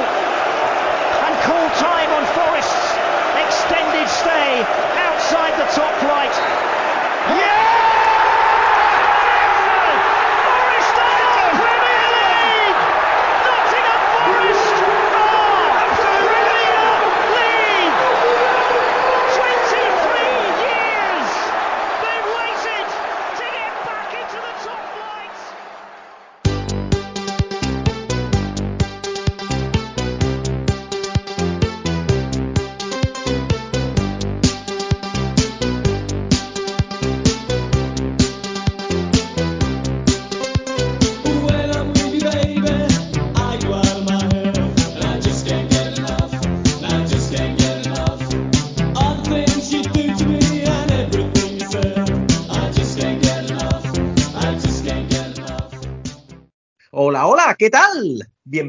and call time on Forest's extended stay outside the top flight. Yeah!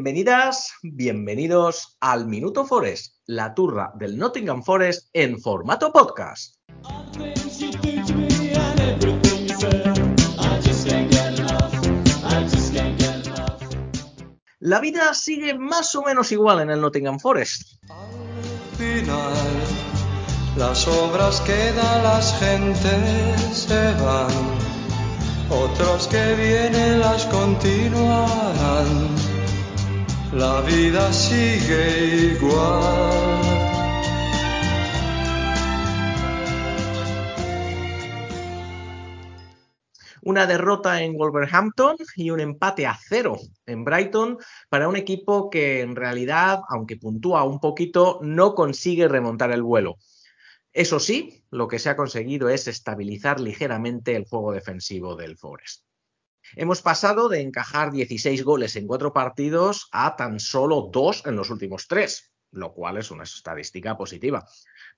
Bienvenidas, bienvenidos al Minuto Forest, la turra del Nottingham Forest en formato podcast. La vida sigue más o menos igual en el Nottingham Forest. Al final, las obras quedan, las gentes se van. Otros que vienen las continuarán. La vida sigue igual. Una derrota en Wolverhampton y un empate a cero en Brighton para un equipo que en realidad, aunque puntúa un poquito, no consigue remontar el vuelo. Eso sí, lo que se ha conseguido es estabilizar ligeramente el juego defensivo del Forest. Hemos pasado de encajar 16 goles en cuatro partidos a tan solo dos en los últimos tres, lo cual es una estadística positiva.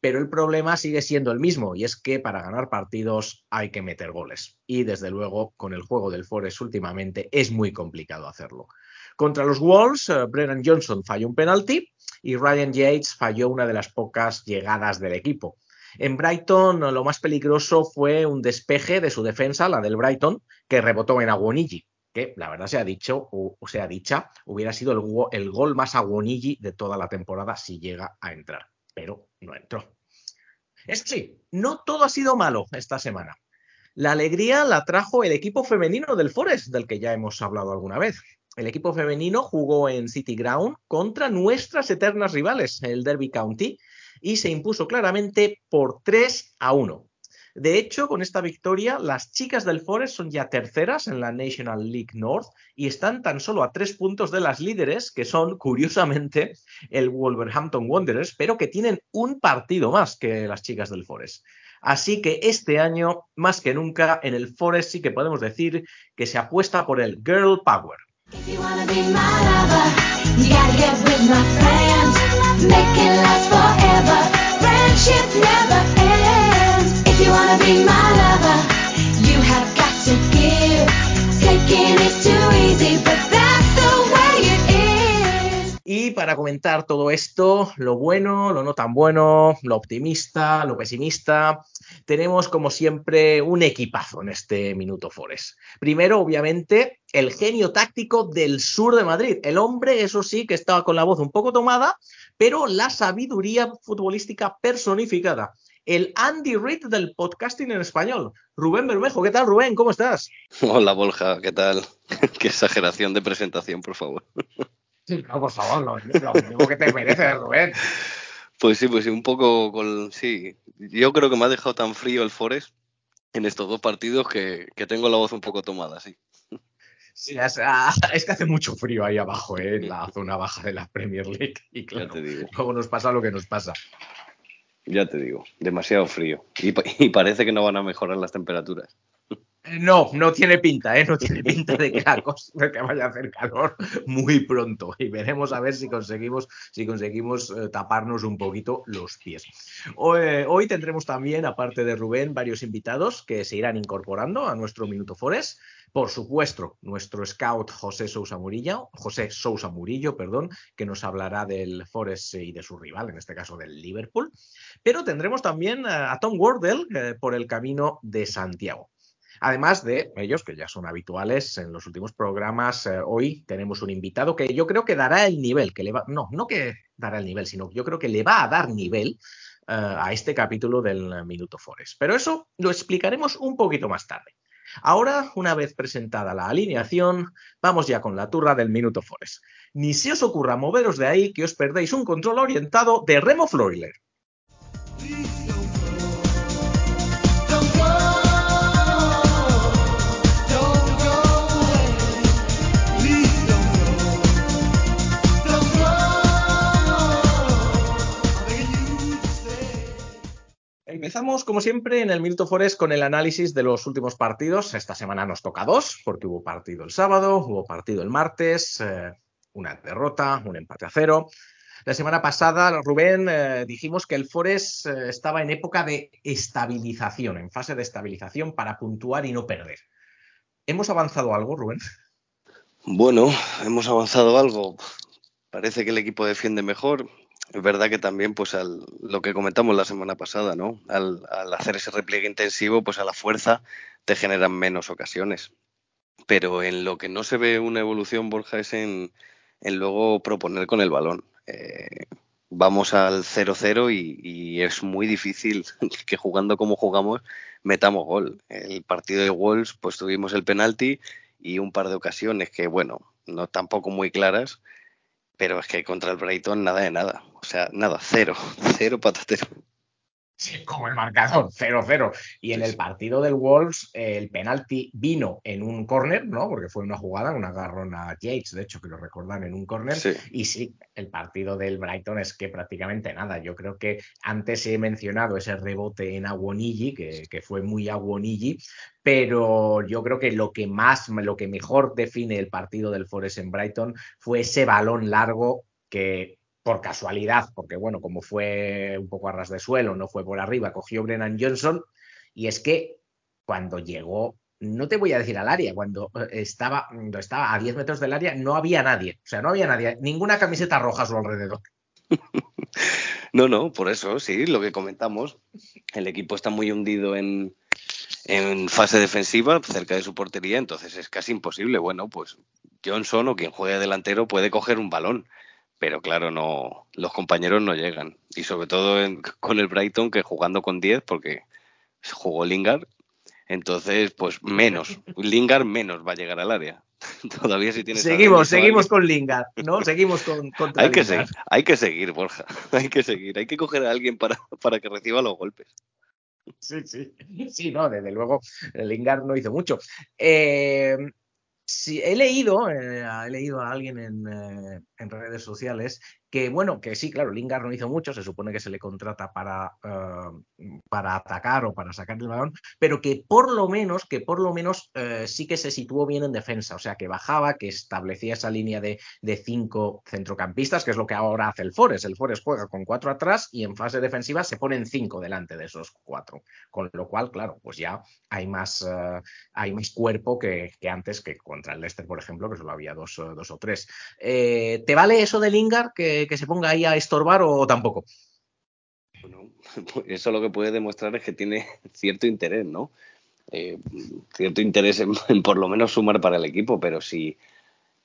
Pero el problema sigue siendo el mismo, y es que para ganar partidos hay que meter goles. Y desde luego, con el juego del Forest últimamente es muy complicado hacerlo. Contra los Wolves, eh, Brennan Johnson falló un penalti y Ryan Yates falló una de las pocas llegadas del equipo. En Brighton lo más peligroso fue un despeje de su defensa, la del Brighton, que rebotó en Aguonigi, que la verdad se ha dicho, o, sea dicha, hubiera sido el gol más Aguonigi de toda la temporada si llega a entrar, pero no entró. Eso sí, no todo ha sido malo esta semana. La alegría la trajo el equipo femenino del Forest, del que ya hemos hablado alguna vez. El equipo femenino jugó en City Ground contra nuestras eternas rivales, el Derby County, y se impuso claramente por 3 a 1. De hecho, con esta victoria, las chicas del Forest son ya terceras en la National League North y están tan solo a tres puntos de las líderes, que son, curiosamente, el Wolverhampton Wanderers, pero que tienen un partido más que las chicas del Forest. Así que este año, más que nunca, en el Forest sí que podemos decir que se apuesta por el Girl Power. Para comentar todo esto, lo bueno, lo no tan bueno, lo optimista, lo pesimista, tenemos como siempre un equipazo en este Minuto Forest. Primero, obviamente, el genio táctico del sur de Madrid. El hombre, eso sí, que estaba con la voz un poco tomada, pero la sabiduría futbolística personificada. El Andy Reid del podcasting en español. Rubén Bermejo, ¿qué tal, Rubén? ¿Cómo estás? Hola, Borja, ¿qué tal? Qué exageración de presentación, por favor. Sí, no, por favor, lo, lo que te mereces, Rubén. Pues sí, pues sí, un poco con... Sí, yo creo que me ha dejado tan frío el Forest en estos dos partidos que, que tengo la voz un poco tomada, sí. Sí, es, es que hace mucho frío ahí abajo, ¿eh? en la zona baja de la Premier League. Y claro, luego nos pasa lo que nos pasa. ya te digo, demasiado frío. Y parece que no van a mejorar las temperaturas. No, no tiene pinta, ¿eh? No tiene pinta de que la cosa de que vaya a hacer calor muy pronto. Y veremos a ver si conseguimos, si conseguimos eh, taparnos un poquito los pies. Hoy, eh, hoy tendremos también, aparte de Rubén, varios invitados que se irán incorporando a nuestro Minuto Forest. Por supuesto, nuestro scout José Sousa Murillo, José Sousa Murillo, perdón, que nos hablará del Forest y de su rival, en este caso del Liverpool. Pero tendremos también a, a Tom Wardell eh, por el camino de Santiago. Además de ellos, que ya son habituales en los últimos programas, eh, hoy tenemos un invitado que yo creo que dará el nivel, que le va, no, no que dará el nivel, sino que yo creo que le va a dar nivel eh, a este capítulo del Minuto Forest. Pero eso lo explicaremos un poquito más tarde. Ahora, una vez presentada la alineación, vamos ya con la turra del Minuto Forest. Ni se os ocurra moveros de ahí que os perdéis un control orientado de Remo Floiler. Empezamos, como siempre, en el Minuto Forest con el análisis de los últimos partidos. Esta semana nos toca dos, porque hubo partido el sábado, hubo partido el martes, eh, una derrota, un empate a cero. La semana pasada, Rubén, eh, dijimos que el Forest eh, estaba en época de estabilización, en fase de estabilización para puntuar y no perder. ¿Hemos avanzado algo, Rubén? Bueno, hemos avanzado algo. Parece que el equipo defiende mejor. Es verdad que también, pues, al, lo que comentamos la semana pasada, ¿no? Al, hacer ese repliegue intensivo, pues a la fuerza te generan menos ocasiones. Pero en lo que no se ve una evolución, Borja, es en, en luego proponer con el balón. Eh, vamos al 0-0 y, y es muy difícil que jugando como jugamos metamos gol. El partido de Wolves, pues tuvimos el penalti y un par de ocasiones que, bueno, no tampoco muy claras, pero es que contra el Brighton nada de nada. O sea, nada, cero, cero patatero. Sí, como el marcador, 0-0. Y en el partido del Wolves, eh, el penalti vino en un córner, ¿no? Porque fue una jugada, un agarrón a Yates, de hecho, que lo recordan en un córner. Sí. Y sí, el partido del Brighton es que prácticamente nada. Yo creo que antes he mencionado ese rebote en Aguonigi, que, que fue muy Aguonigi, pero yo creo que lo que más, lo que mejor define el partido del Forest en Brighton fue ese balón largo que por casualidad, porque bueno, como fue un poco a ras de suelo, no fue por arriba, cogió Brennan Johnson y es que cuando llegó, no te voy a decir al área, cuando eh, estaba, cuando estaba a 10 metros del área no había nadie, o sea, no había nadie, ninguna camiseta roja a su alrededor. No, no, por eso, sí, lo que comentamos. El equipo está muy hundido en, en fase defensiva, cerca de su portería, entonces es casi imposible. Bueno, pues Johnson o quien juegue delantero puede coger un balón, pero claro, no, los compañeros no llegan. Y sobre todo en- con el Brighton, que jugando con 10, porque jugó Lingard, entonces, pues menos. Lingard menos va a llegar al área. Todavía si tienes Seguimos, seguimos con Lingard, ¿no? Seguimos con contra hay que Lingard. seguir, hay que seguir, Borja. Hay que seguir. Hay que coger a alguien para, para que reciba los golpes. Sí, sí. Sí, no, desde luego, Lingard no hizo mucho. Eh, sí, he leído, eh, he leído a alguien en, eh, en redes sociales que, bueno, que sí, claro, Lingard no hizo mucho, se supone que se le contrata para, eh, para atacar o para sacar el balón, pero que por lo menos, que por lo menos eh, sí que se situó bien en defensa, o sea, que bajaba, que establecía esa línea de, de cinco centrocampistas, que es lo que ahora hace el Forest. El Forest juega con cuatro atrás y en fase defensiva se ponen cinco delante de esos cuatro. Con lo cual, claro, pues ya hay más, eh, hay más cuerpo que, antes que contra el Leicester, por ejemplo, que solo había dos, dos o tres. Eh, ¿Te vale eso de Lingard que, que se ponga ahí a estorbar o tampoco? Bueno, pues eso lo que puede demostrar es que tiene cierto interés, ¿no? Eh, cierto interés en, en por lo menos sumar para el equipo, pero si,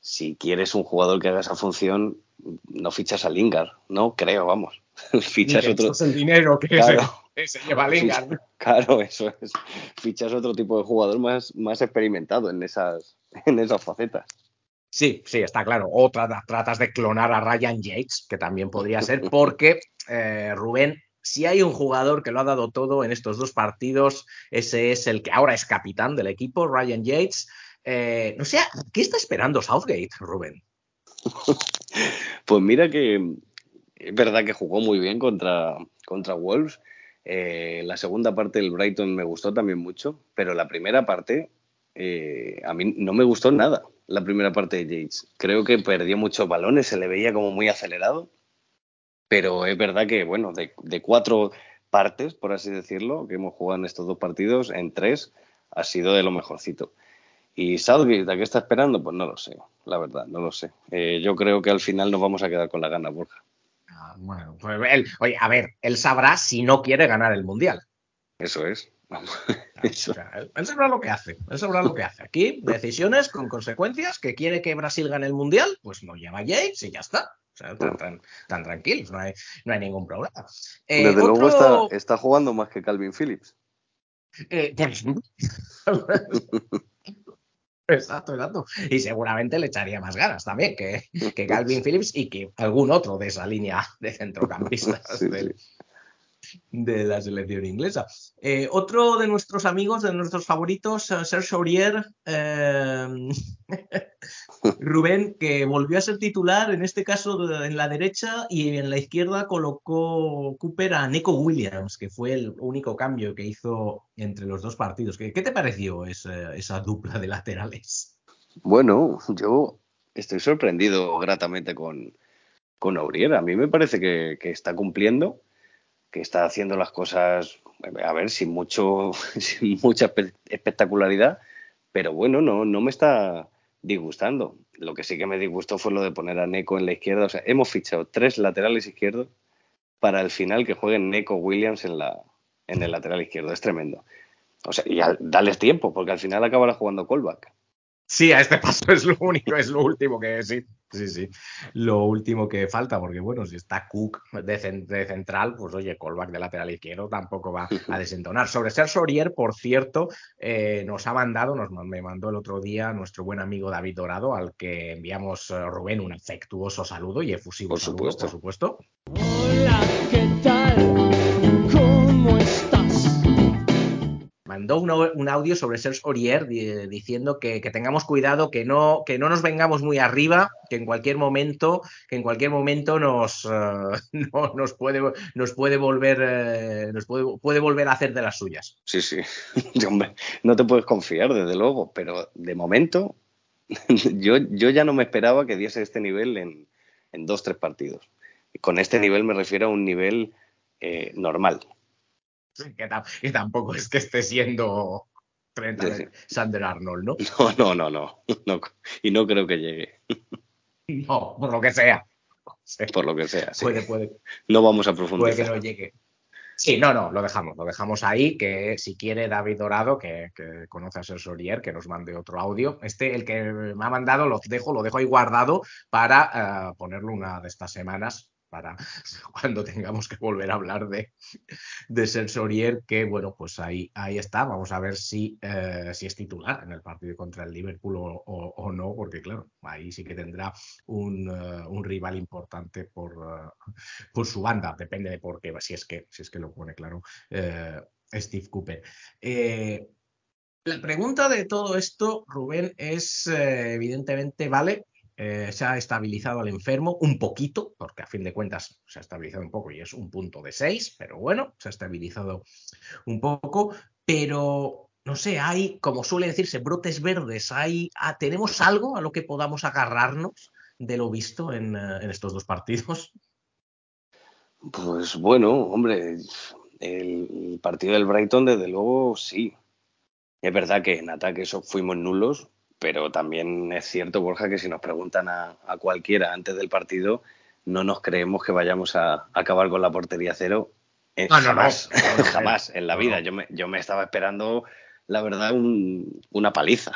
si quieres un jugador que haga esa función, no fichas a Lingard, no creo, vamos. fichas otro. echas el dinero que, Claro. se, que se lleva Lingard. Claro, eso es. Fichas otro tipo de jugador más, más experimentado en esas, en esas facetas. Sí, sí, está claro. O tra- tratas de clonar a Ryan Yates, que también podría ser, porque eh, Rubén, si hay un jugador que lo ha dado todo en estos dos partidos, ese es el que ahora es capitán del equipo, Ryan Yates. Eh, no sé, ¿qué está esperando Southgate, Rubén? Pues mira que es verdad que jugó muy bien contra, contra Wolves. Eh, la segunda parte del Brighton me gustó también mucho, pero la primera parte eh, a mí no me gustó nada. La primera parte de Yates. Creo que perdió muchos balones, se le veía como muy acelerado, pero es verdad que, bueno, de, de cuatro partes, por así decirlo, que hemos jugado en estos dos partidos, en tres ha sido de lo mejorcito. ¿Y Southgate a qué está esperando? Pues no lo sé, la verdad, no lo sé. Eh, yo creo que al final nos vamos a quedar con la gana, Borja. Ah, bueno, pues él, oye, a ver, él sabrá si no quiere ganar el Mundial. Eso es. Eso. O sea, él, sabrá lo que hace, él sabrá lo que hace. Aquí, decisiones con consecuencias, que quiere que Brasil gane el Mundial, pues lo lleva Yates y ya está. O sea, tan, tan- tan tranquilos, no hay, no hay ningún problema. Eh, Desde luego está, está jugando más que Calvin Phillips. Eh. Exacto, exacto. Y seguramente le echaría más ganas también que, que Calvin Phillips y que algún otro de esa línea de centrocampistas Sí, del- de la selección inglesa. Eh, otro de nuestros amigos, de nuestros favoritos, eh, Serge Aurier, eh, Rubén, que volvió a ser titular, en este caso en la derecha y en la izquierda colocó Cooper a Neko Williams, que fue el único cambio que hizo entre los dos partidos. ¿Qué, qué te pareció esa, esa dupla de laterales? Bueno, yo estoy sorprendido gratamente con, con Aurier. A mí me parece que, que está cumpliendo, que está haciendo las cosas, a ver, sin mucho, sin mucha espe- espectacularidad, pero bueno, no, no me está disgustando. Lo que sí que me disgustó fue lo de poner a Neko en la izquierda. O sea, hemos fichado tres laterales izquierdos para el final que jueguen Neko Williams en la en el lateral izquierdo. Es tremendo. O sea, y al- dales tiempo, porque al final acabará jugando callback. Sí, a este paso es lo único, es lo último que sí. Sí, sí. Lo último que falta, porque bueno, si está Cook de, cen- de central, pues oye, callback de lateral izquierdo tampoco va a desentonar. Sobre Serge Aurier, por cierto, eh, nos ha mandado, nos me mandó el otro día nuestro buen amigo David Dorado, al que enviamos, eh, Rubén, un afectuoso saludo y efusivo Por saludo, supuesto. por supuesto. Hola, ¿qué tal? Mandó un, un audio sobre Serge Aurier di- diciendo que, que tengamos cuidado, que no, que no nos vengamos muy arriba, que en cualquier momento, que en cualquier momento nos, eh, no- nos, puede, nos puede volver, eh, nos puede, puede volver a hacer de las suyas. Sí, sí. Hombre, no te puedes confiar, desde luego, pero de momento yo, yo ya no me esperaba que diese este nivel en, en dos, tres partidos. Con este nivel me refiero a un nivel eh, normal. Que, tam- que tampoco es que esté siendo Trent Sí, sí. Sander Arnold, ¿no? No, no, no, no. Y no creo que llegue, No, por lo que sea. Por lo que sea. Puede, puede, No vamos a puede que profundizar. no llegue. Sí, no, no, lo dejamos, lo dejamos ahí, que si quiere David Dorado, que, que conoce a Serge Aurier, que nos mande otro audio. Este, el que me ha mandado, lo dejo, lo dejo ahí guardado para eh, ponerlo una de estas semanas, para cuando tengamos que volver a hablar de, de Serge Aurier, que bueno, pues ahí, ahí está. Vamos a ver si, eh, si es titular en el partido contra el Liverpool o, o- no, porque claro, ahí sí que tendrá un, eh, un rival importante por, eh, por su banda, depende de por qué, si es que, si es que lo pone claro Steve Cooper. La pregunta de todo esto, Rubén, es evidentemente, vale, eh, se ha estabilizado al enfermo un poquito, porque a fin de cuentas se ha estabilizado un poco y es un punto de 6, pero bueno, se ha estabilizado un poco, pero no sé, hay, como suele decirse, brotes verdes, hay, ah, ¿tenemos algo a lo que podamos agarrarnos de lo visto en, eh, en estos dos partidos? Pues bueno, hombre, el partido del Brighton, desde luego, sí. Es verdad que en ataque fuimos nulos, pero también es cierto, Borja, que si nos preguntan a, a cualquiera antes del partido, no nos creemos que vayamos a acabar con la portería cero. Eh, no, jamás, No, no, jamás en la vida. Yo, me, yo me estaba esperando, la verdad, un- una paliza.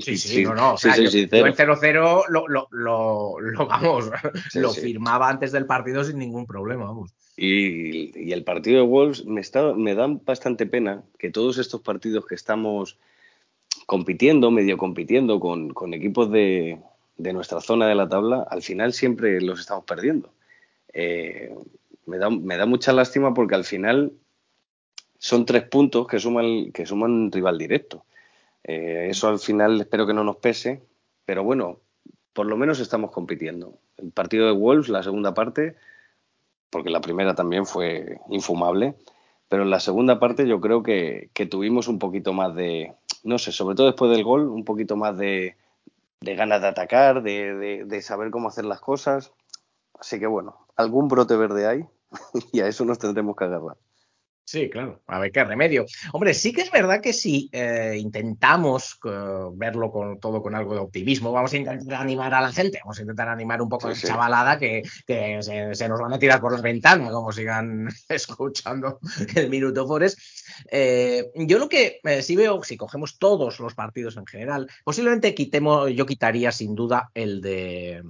Sí, sí, no, no. O sea, yo, yo el 0-0 lo, lo, lo, lo, vamos, lo firmaba antes del partido sin ningún problema, vamos. Y, y el partido de Wolves me, está, me da bastante pena que todos estos partidos que estamos compitiendo, medio compitiendo con, con equipos de, de nuestra zona de la tabla, al final siempre los estamos perdiendo. Eh, me, da, me da mucha lástima porque al final son tres puntos que suman, que suman un rival directo. Eh, eso al final espero que no nos pese, pero bueno, por lo menos estamos compitiendo. El partido de Wolves, la segunda parte, porque la primera también fue infumable, pero en la segunda parte yo creo que, que tuvimos un poquito más de, no sé, sobre todo después del gol, un poquito más de, de ganas de atacar, de, de, de saber cómo hacer las cosas. Así que bueno, algún brote verde hay y a eso nos tendremos que agarrar. Sí, claro, a ver qué remedio. Hombre, sí que es verdad que si eh, intentamos eh, verlo con todo con algo de optimismo, vamos a intentar animar a la gente, vamos a intentar animar un poco Sí, a la chavalada que, que se, se nos van a tirar por las ventanas, como sigan escuchando el Minuto Forest. Eh, yo lo que sí veo, si cogemos todos los partidos en general, posiblemente quitemos, yo quitaría sin duda el de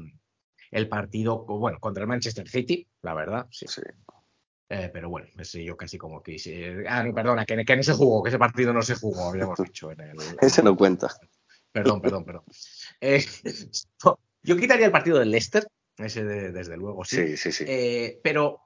el partido, bueno, contra el Manchester City, la verdad, sí. Sí. Eh, pero bueno, ese yo casi como que... Ah, no, perdona, que, que no se jugó, que ese partido no se jugó, habíamos dicho en el... Ese no cuenta. Perdón, perdón, perdón. Eh, yo quitaría el partido del Leicester, ese de- desde luego, sí. Sí, sí, sí. Eh, pero,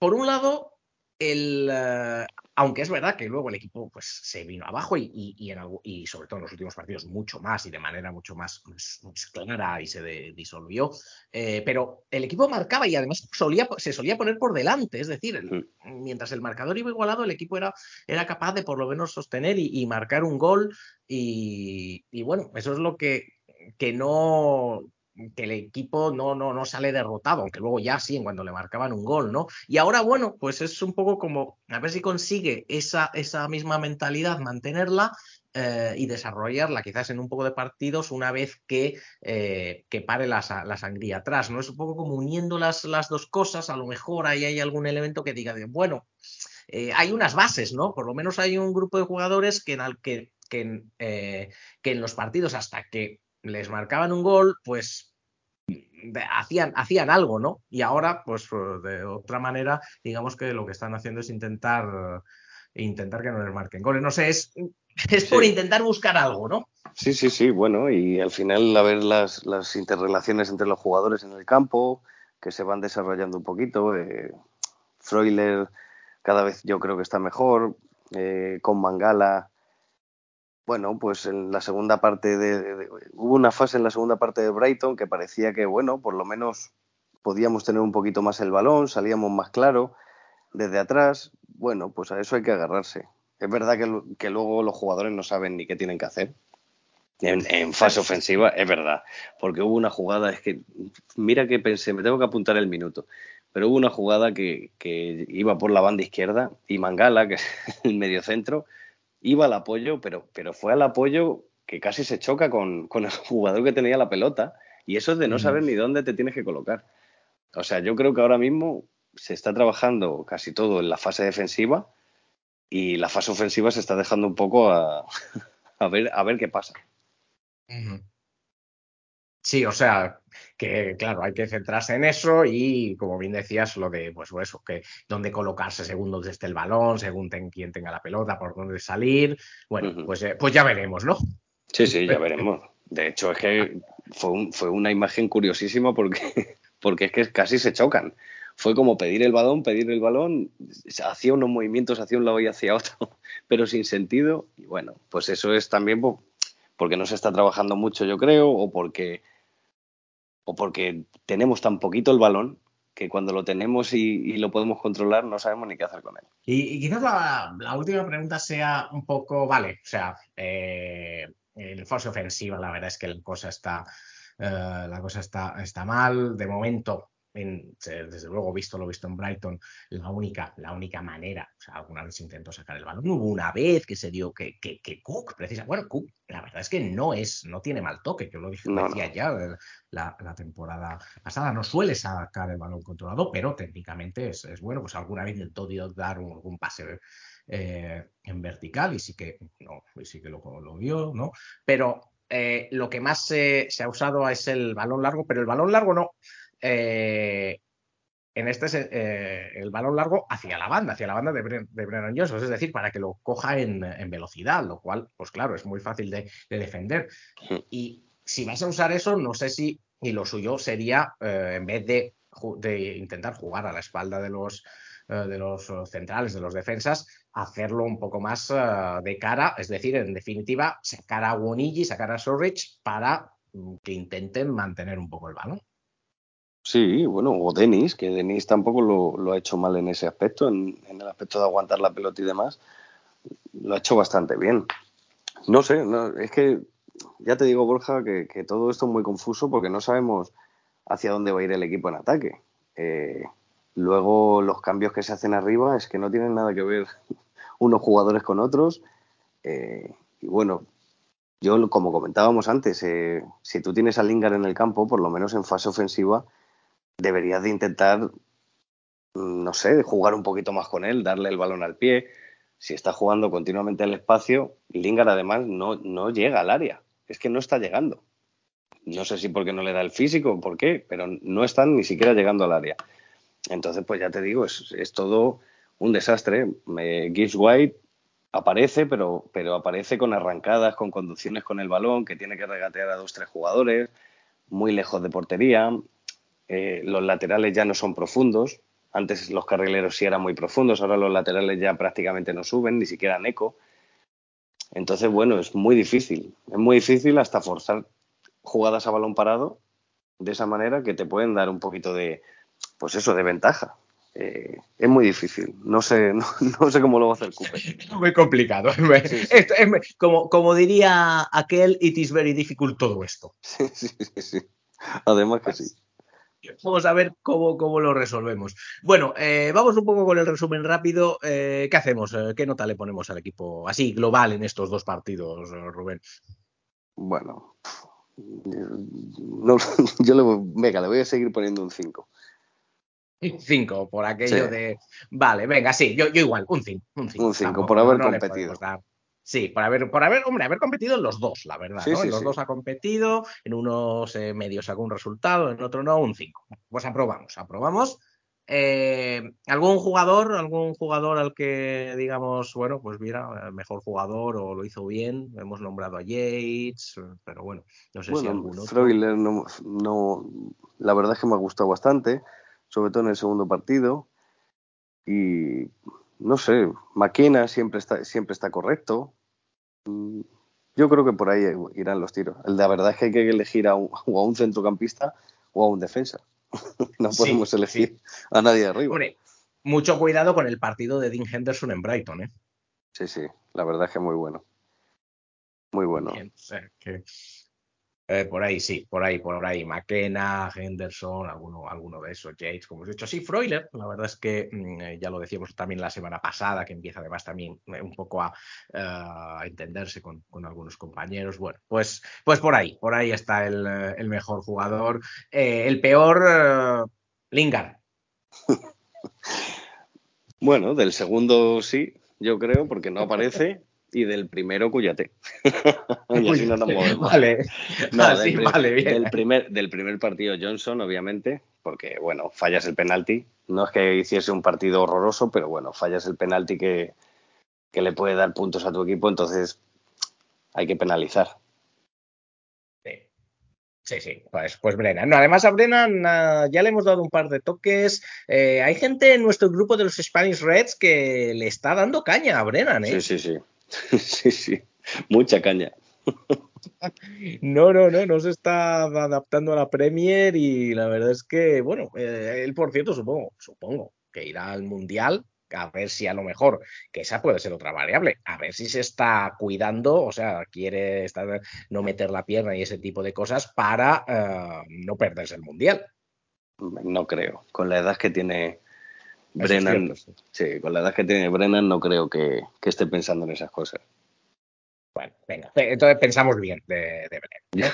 por un lado, el, eh, aunque es verdad que luego el equipo pues, se vino abajo y, y, y en algo- y sobre todo en los últimos partidos mucho más y de manera mucho más, más- más clara y se de- disolvió, eh, pero el equipo marcaba y además solía, se solía poner por delante, es decir, el- mientras el marcador iba igualado, el equipo era, era capaz de por lo menos sostener y, marcar un gol y, y bueno, eso es lo que, que no que el equipo no, no, no sale derrotado, aunque luego ya sí, en cuando le marcaban un gol, ¿no? Y ahora, bueno, pues es un poco como a ver si consigue esa, esa misma mentalidad, mantenerla eh, y desarrollarla quizás en un poco de partidos una vez que, eh, que pare la, la sangría atrás, ¿no? Es un poco como uniendo las, las dos cosas, a lo mejor ahí hay algún elemento que diga, de, bueno, eh, hay unas bases, ¿no? Por lo menos hay un grupo de jugadores que en, al- que, que que en los partidos hasta que les marcaban un gol, pues hacían, hacían algo, ¿no? Y ahora, pues de otra manera, digamos que lo que están haciendo es intentar, eh, intentar que no les marquen goles. No sé, es, es por Sí. intentar buscar algo, ¿no? Sí, sí, sí, bueno, y al final a ver las, las interrelaciones entre los jugadores en el campo, que se van desarrollando un poquito. Eh, Freuler cada vez yo creo que está mejor, eh, con Mangala. Bueno, pues en la segunda parte de, Hubo una fase en la segunda parte de Brighton que parecía que, bueno, por lo menos podíamos tener un poquito más el balón, salíamos más claro desde atrás. Bueno, pues a eso hay que agarrarse. Es verdad que, que luego los jugadores no saben ni qué tienen que hacer. En, fase ofensiva, es verdad. Porque hubo una jugada, es que, mira que pensé, me tengo que apuntar el minuto. Pero hubo una jugada que, que iba por la banda izquierda y Mangala, que es el mediocentro, iba al apoyo, pero, pero fue al apoyo que casi se choca con, con el jugador que tenía la pelota. Y eso es de no saber ni dónde te tienes que colocar. O sea, yo creo que ahora mismo se está trabajando casi todo en la fase defensiva y la fase ofensiva se está dejando un poco a, a ver, a ver qué pasa. Sí, o sea, que claro, hay que centrarse en eso y como bien decías, lo de, pues eso, que dónde colocarse según dónde esté el balón, según ten- quién tenga la pelota, por dónde salir. Bueno, pues, eh, pues ya veremos, ¿no? Sí, sí, ya veremos. De hecho, es que fue, un- fue una imagen curiosísima porque, porque es que casi se chocan. Fue como pedir el balón, pedir el balón, hacía unos movimientos hacia un lado y hacia otro, pero sin sentido. Y bueno, pues eso es también po- porque no se está trabajando mucho, yo creo, o porque, o porque tenemos tan poquito el balón que cuando lo tenemos y, lo podemos controlar no sabemos ni qué hacer con él. Y, quizás la, última pregunta sea un poco, vale, o sea, eh, en fase ofensiva la verdad es que la cosa está, eh, la cosa está, está mal. De momento, en- desde luego, visto lo visto en Brighton, la única, la única manera, o sea, alguna vez intentó sacar el balón. Hubo una vez que se dio que, que, que Cook, precisa, bueno, Cook, la verdad es que no es, no tiene mal toque, yo lo dije, No, decía no. ya eh, la, la temporada pasada, no suele sacar el balón controlado, pero técnicamente es, es bueno, pues alguna vez intentó dio- dar un, algún pase eh, en vertical y sí que, no, y sí que lo, lo vio, ¿no? Pero eh, lo que más se, se ha usado es el balón largo, pero el balón largo no. Eh, en este se- eh, el balón largo hacia la banda, hacia la banda de, Bren- de Brennan Johnson, es decir, para que lo coja en, en velocidad, lo cual, pues claro, es muy fácil de, de defender. Y si vas a usar eso, no sé si, y lo suyo sería, eh, en vez de, de intentar jugar a la espalda de los, eh, de los centrales, de los defensas, hacerlo un poco más eh, de cara, es decir, en definitiva, sacar a Wonigi, sacar a Sorrich para mm, que intenten mantener un poco el balón. Sí, bueno, o Denis, que Denis tampoco lo, ha hecho mal en ese aspecto, en, el aspecto de aguantar la pelota y demás, lo ha hecho bastante bien. No sé, no, es que ya te digo, Borja, que, que todo esto es muy confuso porque no sabemos hacia dónde va a ir el equipo en ataque. Eh, Luego los cambios que se hacen arriba es que no tienen nada que ver unos jugadores con otros. Eh, y bueno, yo como comentábamos antes, eh, si tú tienes a Lingard en el campo, por lo menos en fase ofensiva, deberías de intentar, mm, no sé, jugar un poquito más con él, darle el balón al pie. Si está jugando continuamente al espacio, Lingard además no, no llega al área. Es que no está llegando. No sé si porque no le da el físico o por qué, pero no están ni siquiera llegando al área. Entonces, pues ya te digo, es, es todo un desastre. Me, Gibbs White aparece, pero, pero aparece con arrancadas, con conducciones con el balón, que tiene que regatear a dos, tres jugadores, muy lejos de portería. Eh, los laterales ya no son profundos. Antes los carrileros sí eran muy profundos, ahora los laterales ya prácticamente no suben, ni siquiera Neco. Entonces, bueno, es muy difícil. Es muy difícil hasta forzar jugadas a balón parado de esa manera que te pueden dar un poquito de, pues eso, de ventaja. Eh, es muy difícil. No sé, no, no, sé cómo lo va a hacer Cooper. Muy complicado. Sí, sí. Esto es, como, como, diría aquel, it is very difficult todo esto. Sí, sí, sí. sí. Además que sí. Vamos a ver cómo, cómo lo resolvemos. Bueno, eh, vamos un poco con el resumen rápido. Eh, ¿Qué hacemos? Eh, ¿Qué nota le ponemos al equipo así global en estos dos partidos, Rubén? Bueno, no, yo le, venga, le voy a seguir poniendo un 5. 5 por aquello sí. de. Vale, venga, sí, yo, yo igual, un 5. Un 5 un cinco, por haber no competido. Sí, por haber, por haber, hombre, haber competido en los dos, la verdad. Sí, ¿no? sí, en los sí. dos ha competido, en unos eh, medios sacó un resultado, en otro no, un 5. Pues aprobamos, aprobamos. Eh, ¿Algún jugador, algún jugador al que digamos, bueno, pues mira, mejor jugador o lo hizo bien? Hemos nombrado a Yates, pero bueno, no sé bueno, si alguno. Freuler no, no, la verdad es que me ha gustado bastante, sobre todo en el segundo partido. Y no sé, Maquena siempre está, siempre está correcto. Yo creo que por ahí irán los tiros. La verdad es que hay que elegir a un, o a un centrocampista o a un defensa. no podemos Sí, elegir sí. a nadie de arriba. Hombre, mucho cuidado con el partido de Dean Henderson en Brighton, ¿eh? Sí, sí, la verdad es que muy bueno. Muy bueno. Bien, o sea, que, eh, por ahí sí, por ahí, por ahí. McKenna, Henderson, alguno, de esos, Yates, como os he dicho. Sí, Freuler, la verdad es que mm, eh, ya lo decíamos también la semana pasada, que empieza además también eh, un poco a, entenderse con, algunos compañeros. Bueno, pues, pues por ahí, por ahí está el, mejor jugador. El peor, Lingard. Bueno, del segundo sí, yo creo, porque no aparece. Y del primero, Cuyate. y así no nos movemos. Vale, No, del, vale, bien. del primer, del primer partido Johnson, obviamente, porque, bueno, fallas el penalti. No es que hiciese un partido horroroso, pero bueno, fallas el penalti que, que le puede dar puntos a tu equipo, entonces hay que penalizar. Sí, sí, pues, pues Brennan. No, además a Brennan uh, ya le hemos dado un par de toques. Eh, hay gente en nuestro grupo de los Spanish Reds que le está dando caña a Brennan, ¿eh? Sí, sí, sí. sí, sí. Mucha caña. No, no, no, no se está adaptando a la Premier y la verdad es que, bueno, eh, él por cierto supongo, supongo que irá al Mundial a ver si a lo mejor, que esa puede ser otra variable, a ver si se está cuidando, o sea, quiere estar, no meter la pierna y ese tipo de cosas para uh, no perderse el Mundial. No creo. Con la edad que tiene Brennan, sí. sí, con la edad que tiene Brennan no creo que, que esté pensando en esas cosas. Bueno, venga, entonces pensamos bien de, de Brennan. Yo,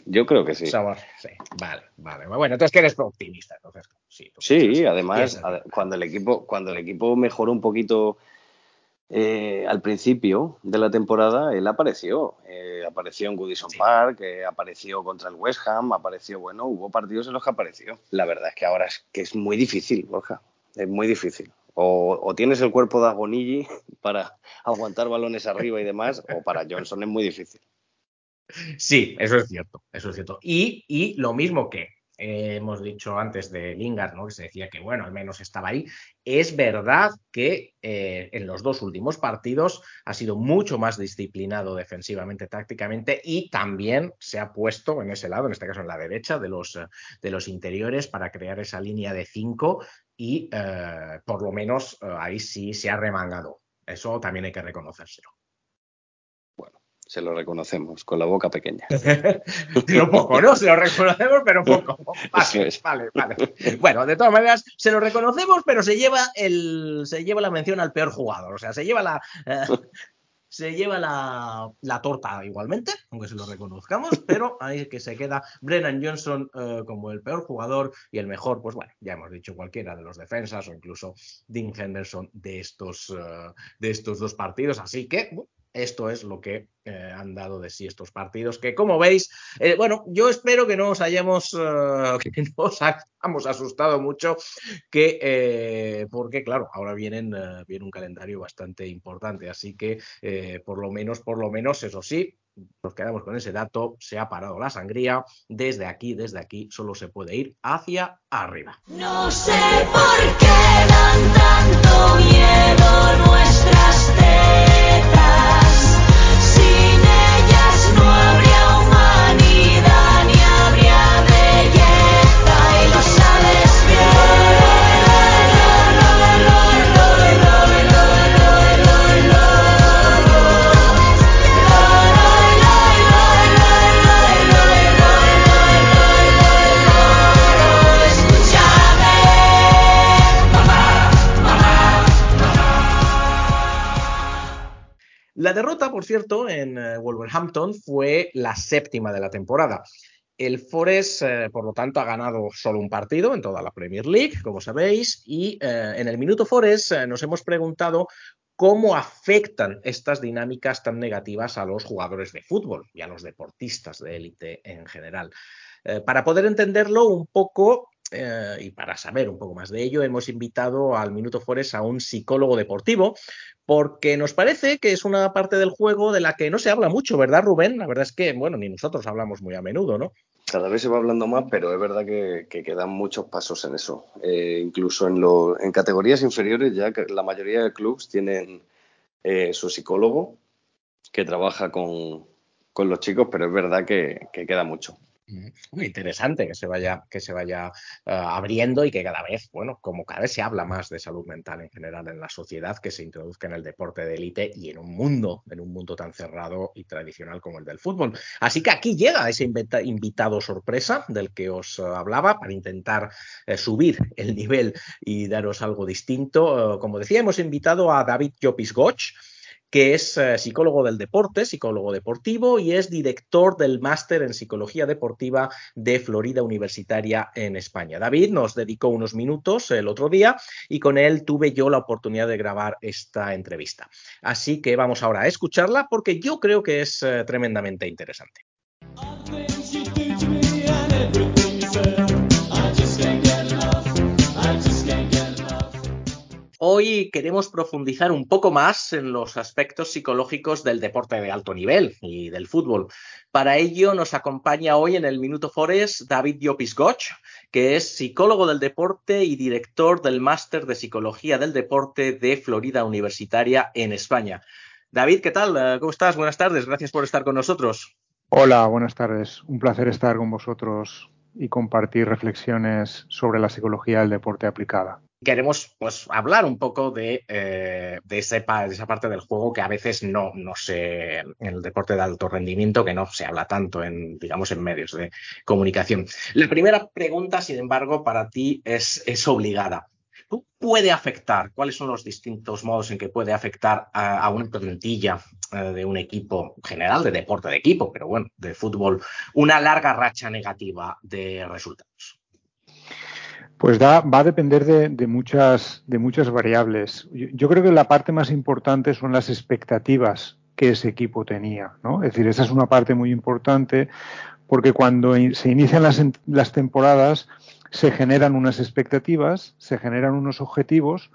yo, creo que sí. Somos, sí. Vale, vale. Bueno, entonces que eres optimista, entonces sí. Sí, además, ad cuando el equipo, cuando el equipo mejoró un poquito eh, al principio de la temporada, él apareció. Eh, apareció en Goodison sí. Park, eh, apareció contra el West Ham, apareció, bueno, hubo partidos en los que apareció. La verdad es que ahora es que es muy difícil, Borja. Es muy difícil. O, tienes el cuerpo de Agonigi para aguantar balones arriba y demás, o para Johnson es muy difícil. Sí, eso es cierto, eso es cierto. Y, y lo mismo que eh, hemos dicho antes de Lingard, ¿no? que se decía que, bueno, al menos estaba ahí, es verdad que eh, en los dos últimos partidos ha sido mucho más disciplinado defensivamente, tácticamente, y también se ha puesto en ese lado, en este caso en la derecha, de los, de los interiores para crear esa línea de cinco y eh, por lo menos ahí sí se ha remangado. Eso también hay que reconocérselo. Bueno, se lo reconocemos, con la boca pequeña. Pero poco, ¿no? Se lo reconocemos, pero poco. Vale, es. vale, vale. Bueno, de todas maneras, se lo reconocemos, pero se lleva el, se lleva la mención al peor jugador. O sea, se lleva la. eh, se lleva la, la torta igualmente, aunque se lo reconozcamos, pero ahí que se queda Brennan Johnson eh, como el peor jugador y el mejor, pues bueno, ya hemos dicho cualquiera de los defensas o incluso Dean Henderson de estos, eh, de estos dos partidos. Así que bueno, esto es lo que eh, han dado de sí estos partidos, que como veis, eh, bueno, yo espero que no os hayamos, eh, que no os hayamos asustado mucho, que porque claro, ahora vienen, viene un calendario bastante importante, así que por lo menos, por lo menos, eso sí, nos quedamos con ese dato, se ha parado la sangría, desde aquí, desde aquí, solo se puede ir hacia arriba. No sé por qué dan tanto miedo La derrota, por cierto, en eh, Wolverhampton fue la séptima de la temporada. El Forest, eh, por lo tanto, ha ganado solo un partido en toda la Premier League, como sabéis, y eh, en el Minuto Forest nos hemos preguntado cómo afectan estas dinámicas tan negativas a los jugadores de fútbol y a los deportistas de élite en general. Para poder entenderlo un poco eh, y para saber un poco más de ello, hemos invitado al Minuto Forest a un psicólogo deportivo, porque nos parece que es una parte del juego de la que no se habla mucho, ¿verdad, Rubén? La verdad es que, bueno, ni nosotros hablamos muy a menudo, ¿no? Cada vez se va hablando más, pero es verdad que, que quedan muchos pasos en eso. Eh, incluso en, lo, en categorías inferiores ya que la mayoría de clubes tienen eh, su psicólogo que trabaja con, los chicos, pero es verdad que queda mucho. Muy interesante que se vaya, que se vaya uh, abriendo y que cada vez, bueno, como cada vez se habla más de salud mental en general en la sociedad, que se introduzca en el deporte de élite y en un mundo, en un mundo tan cerrado y tradicional como el del fútbol. Así que aquí llega ese invita invitado sorpresa del que os uh, hablaba para intentar uh, subir el nivel y daros algo distinto. como decía, hemos invitado a David Llopis Goch, que es eh, psicólogo del deporte, psicólogo deportivo y es director del máster en psicología deportiva de Florida Universitaria en España. David nos dedicó unos minutos el otro día y con él tuve yo la oportunidad de grabar esta entrevista. Así que vamos ahora a escucharla porque yo creo que es eh, tremendamente interesante. Hoy queremos profundizar un poco más en los aspectos psicológicos del deporte de alto nivel y del fútbol. Para ello nos acompaña hoy en el Minuto Forest David Llopis Goch, que es psicólogo del deporte y director del máster de psicología del deporte de Florida Universitaria en España. David, ¿qué tal? Eh, ¿Cómo estás? Buenas tardes. Gracias por estar con nosotros. Hola, buenas tardes. Un placer estar con vosotros y compartir reflexiones sobre la psicología del deporte aplicada. Queremos pues, hablar un poco de, eh, de, esa parte del juego que a veces no, no se, en el deporte de alto rendimiento, que no se habla tanto en, digamos, en medios de comunicación. La primera pregunta, sin embargo, para ti es, obligada. ¿Tú puede afectar? ¿Cuáles son los distintos modos en que puede afectar a, una plantilla uh, de un equipo general, de deporte de equipo, pero bueno, de fútbol, una larga racha negativa de resultados? Pues da, va a depender de, de, muchas, de muchas variables. Yo, yo, creo que la parte más importante son las expectativas que ese equipo tenía. ¿no? Es decir, esa es una parte muy importante porque cuando se inician las, las temporadas se generan unas expectativas, se generan unos objetivos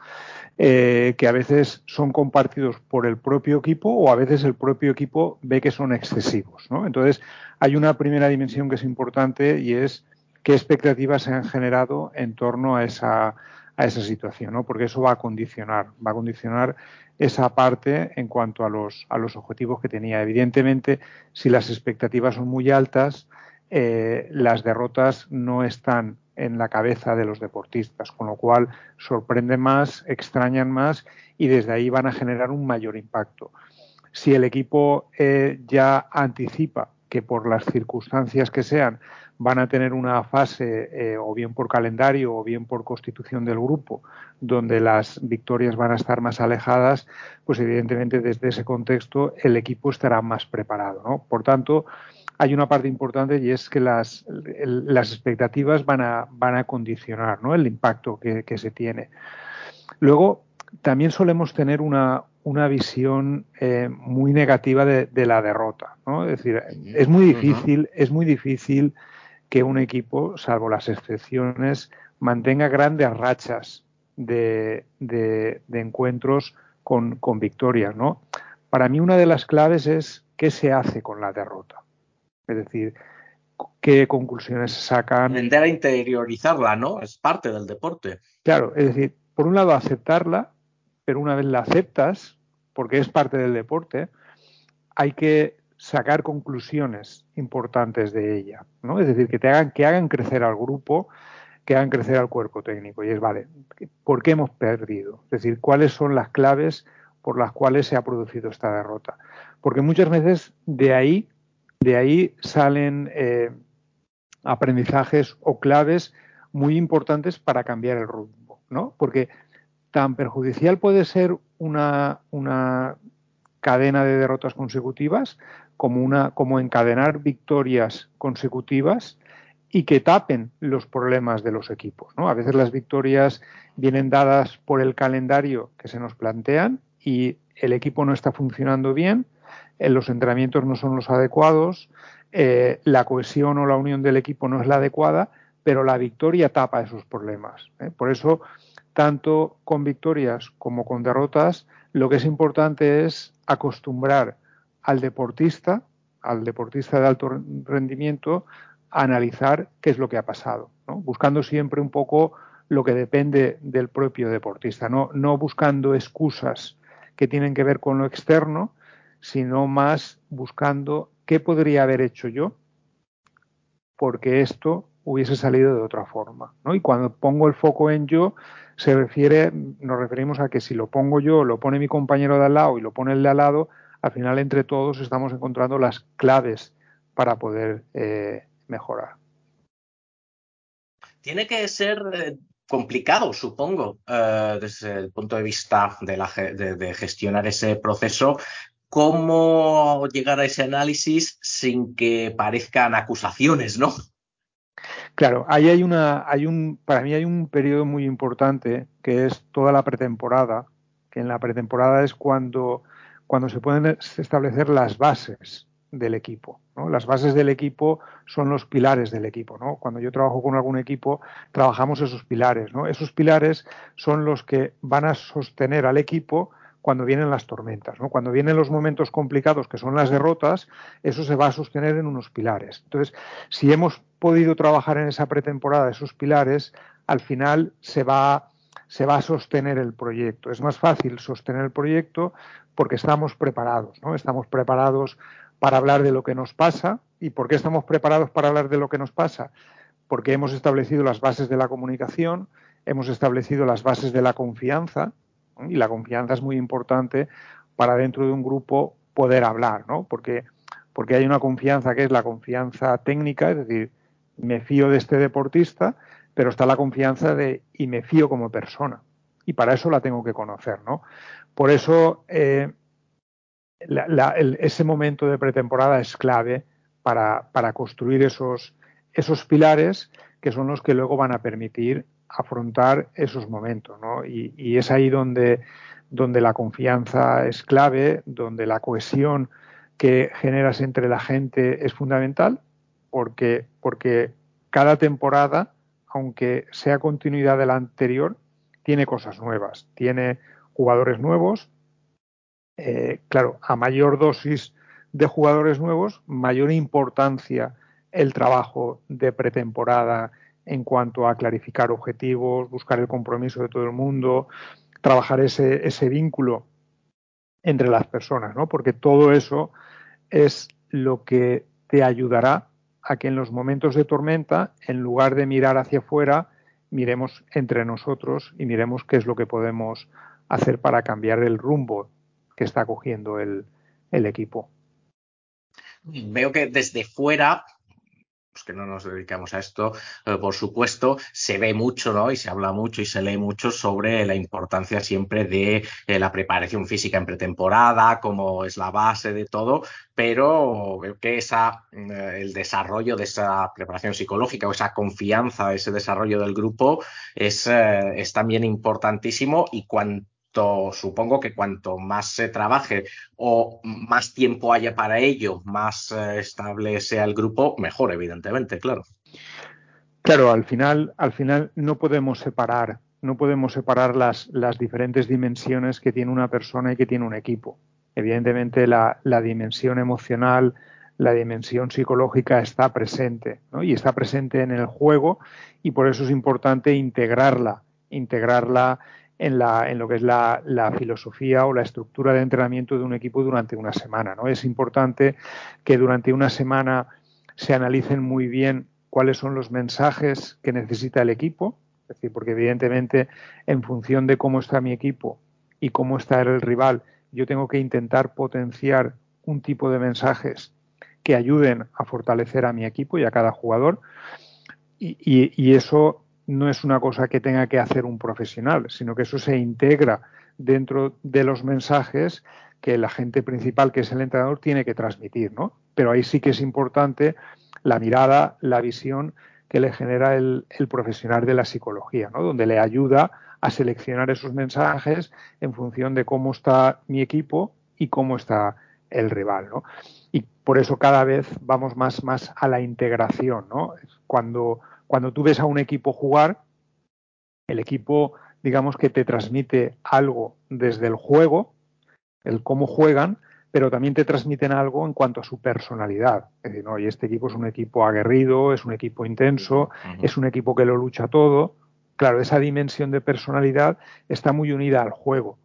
eh, que a veces son compartidos por el propio equipo o a veces el propio equipo ve que son excesivos. ¿no? Entonces, hay una primera dimensión que es importante y es qué expectativas se han generado en torno a esa, situación, ¿no? porque eso va a condicionar, va a condicionar esa parte en cuanto a los, a los objetivos que tenía. Evidentemente, si las expectativas son muy altas, eh, las derrotas no están en la cabeza de los deportistas, con lo cual sorprenden más, extrañan más y desde ahí van a generar un mayor impacto. Si el equipo eh, ya anticipa que por las circunstancias que sean van a tener una fase eh, o bien por calendario o bien por constitución del grupo donde las victorias van a estar más alejadas, pues evidentemente desde ese contexto el equipo estará más preparado. ¿no? Por tanto, hay una parte importante y es que las, las expectativas van a, van a condicionar ¿no? el impacto que, que, se tiene. Luego, también solemos tener una, una visión eh, muy negativa de, de, la derrota. ¿no? Es decir, es muy difícil, es muy difícil que un equipo, salvo las excepciones, mantenga grandes rachas de, de, de encuentros con, con, victorias. ¿no? Para mí una de las claves es qué se hace con la derrota. Es decir, qué conclusiones se sacan. Aprender a interiorizarla, ¿no? Es parte del deporte. Claro, es decir, por un lado aceptarla, pero una vez la aceptas, porque es parte del deporte, hay que sacar conclusiones importantes de ella, ¿no? Es decir, que te hagan, que hagan crecer al grupo, que hagan crecer al cuerpo técnico. Y es, vale, ¿por qué hemos perdido? Es decir, ¿cuáles son las claves por las cuales se ha producido esta derrota? Porque muchas veces de ahí, de ahí salen eh, aprendizajes o claves muy importantes para cambiar el rumbo, ¿no? Porque tan perjudicial puede ser una, una cadena de derrotas consecutivas como, una, como encadenar victorias consecutivas y que tapen los problemas de los equipos. ¿no? A veces las victorias vienen dadas por el calendario que se nos plantean y el equipo no está funcionando bien, eh, los entrenamientos no son los adecuados, eh, la cohesión o la unión del equipo no es la adecuada, pero la victoria tapa esos problemas. ¿eh? Por eso, tanto con victorias como con derrotas, lo que es importante es acostumbrar al deportista, al deportista de alto rendimiento, a analizar qué es lo que ha pasado, buscando siempre un poco lo que depende del propio deportista, no buscando excusas que tienen que ver con lo externo, sino más buscando qué podría haber hecho yo porque esto hubiese salido de otra forma. ¿no? Y cuando pongo el foco en yo, se refiere, nos referimos a que si lo pongo yo, lo pone mi compañero de al lado y lo pone el de al lado, al final entre todos estamos encontrando las claves para poder eh, mejorar. Tiene que ser eh, complicado, supongo, eh, desde el punto de vista de, la, de, de, gestionar ese proceso, cómo llegar a ese análisis sin que parezcan acusaciones, ¿no? Claro, ahí hay una, hay un, para mí hay un periodo muy importante que es toda la pretemporada, que en la pretemporada es cuando, cuando se pueden establecer las bases del equipo. ¿no? Las bases del equipo son los pilares del equipo. ¿no? Cuando yo trabajo con algún equipo, trabajamos esos pilares. ¿no? Esos pilares son los que van a sostener al equipo cuando vienen las tormentas. ¿no? Cuando vienen los momentos complicados, que son las derrotas, eso se va a sostener en unos pilares. Entonces, si hemos podido trabajar en esa pretemporada esos pilares, al final se va, se va a sostener el proyecto. Es más fácil sostener el proyecto porque estamos preparados, ¿no? Estamos preparados para hablar de lo que nos pasa. ¿Y por qué estamos preparados para hablar de lo que nos pasa? Porque hemos establecido las bases de la comunicación, hemos establecido las bases de la confianza, y la confianza es muy importante para dentro de un grupo poder hablar, ¿no? Porque, porque hay una confianza que es la confianza técnica, es decir, me fío de este deportista, pero está la confianza de y me fío como persona. Y para eso la tengo que conocer, ¿no? Por eso eh, ese momento de pretemporada es clave para, para construir esos, esos pilares que son los que luego van a permitir afrontar esos momentos, ¿no? Y, es ahí donde, donde la confianza es clave, donde la cohesión que generas entre la gente es fundamental, porque, porque cada temporada, aunque sea continuidad de la anterior, tiene cosas nuevas, tiene jugadores nuevos. Eh, claro, a mayor dosis de jugadores nuevos, mayor importancia el trabajo de pretemporada, en cuanto a clarificar objetivos, buscar el compromiso de todo el mundo, trabajar ese, ese vínculo entre las personas, ¿no? Porque todo eso es lo que te ayudará a que en los momentos de tormenta, en lugar de mirar hacia afuera, miremos entre nosotros y miremos qué es lo que podemos hacer para cambiar el rumbo que está cogiendo el, el equipo. Veo que desde fuera pues que no nos dedicamos a esto, eh, por supuesto, se ve mucho, ¿no? Y se habla mucho y se lee mucho sobre la importancia siempre de eh, la preparación física en pretemporada, como es la base de todo, pero que esa, eh, el desarrollo de esa preparación psicológica o esa confianza, ese desarrollo del grupo es, es también importantísimo y cuanto supongo que cuanto más se trabaje o más tiempo haya para ello, más eh, estable sea el grupo, mejor, evidentemente, claro. Claro, al final, al final no podemos separar, no podemos separar las, las diferentes dimensiones que tiene una persona y que tiene un equipo. Evidentemente la, la dimensión emocional, la dimensión psicológica está presente, ¿no? Y está presente en el juego y por eso es importante integrarla, integrarla en, la, en lo que es la, filosofía o la estructura de entrenamiento de un equipo durante una semana. ¿no? Es importante que durante una semana se analicen muy bien cuáles son los mensajes que necesita el equipo, es decir, porque evidentemente en función de cómo está mi equipo y cómo está el rival, yo tengo que intentar potenciar un tipo de mensajes que ayuden a fortalecer a mi equipo y a cada jugador. Y eso no es una cosa que tenga que hacer un profesional, sino que eso se integra dentro de los mensajes que el agente principal, que es el entrenador, tiene que transmitir, ¿no? Pero ahí sí que es importante la mirada, la visión que le genera el, el profesional de la psicología, ¿no? Donde le ayuda a seleccionar esos mensajes en función de cómo está mi equipo y cómo está el rival, ¿no? Y por eso cada vez vamos más, más a la integración, ¿no? Cuando cuando tú ves a un equipo jugar, el equipo, digamos que te transmite algo desde el juego, el cómo juegan, pero también te transmiten algo en cuanto a su personalidad. Es decir, no, y este equipo es un equipo aguerrido, es un equipo intenso, uh -huh. es un equipo que lo lucha todo. Claro, esa dimensión de personalidad está muy unida al juego.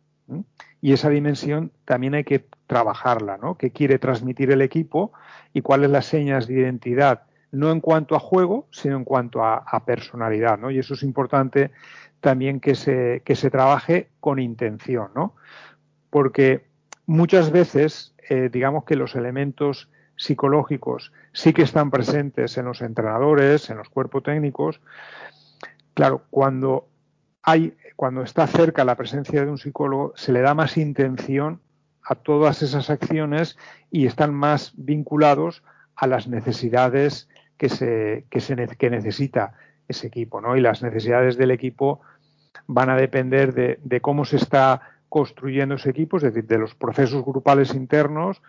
Y esa dimensión también hay que trabajarla, ¿no? ¿Qué quiere transmitir el equipo y cuáles las señas de identidad no en cuanto a juego, sino en cuanto a, personalidad, ¿no? Y eso es importante también que se, que se trabaje con intención, ¿no? Porque muchas veces, eh, digamos que los elementos psicológicos sí que están presentes en los entrenadores, en los cuerpos técnicos. Claro, cuando hay, cuando está cerca la presencia de un psicólogo, se le da más intención a todas esas acciones y están más vinculados a las necesidades que, se, que, se, que necesita ese equipo, ¿no? Y las necesidades del equipo van a depender de, de, cómo se está construyendo ese equipo, es decir, de los procesos grupales internos,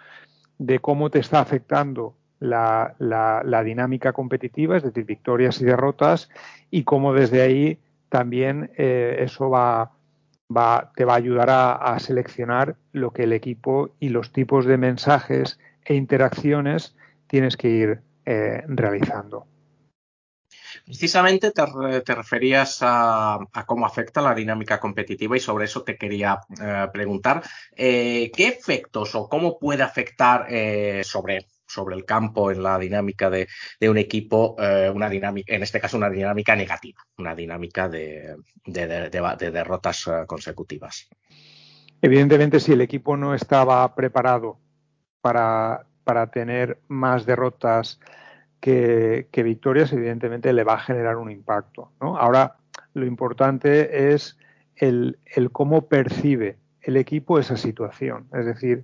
de cómo te está afectando la, la, dinámica competitiva, es decir, victorias y derrotas, y cómo desde ahí también eh, eso va, va, te va a ayudar a, a seleccionar lo que el equipo y los tipos de mensajes e interacciones tienes que ir eh, realizando. Precisamente te, te referías a, a, cómo afecta la dinámica competitiva y sobre eso te quería eh, preguntar eh, qué efectos o cómo puede afectar eh, sobre, sobre el campo en la dinámica de, de un equipo, una dinámica, en este caso una dinámica negativa, una dinámica de, de, de derrotas consecutivas. Evidentemente, si el equipo no estaba preparado para, para tener más derrotas que, victorias, evidentemente le va a generar un impacto. Ahora, lo importante es el, cómo percibe el equipo esa situación, es decir,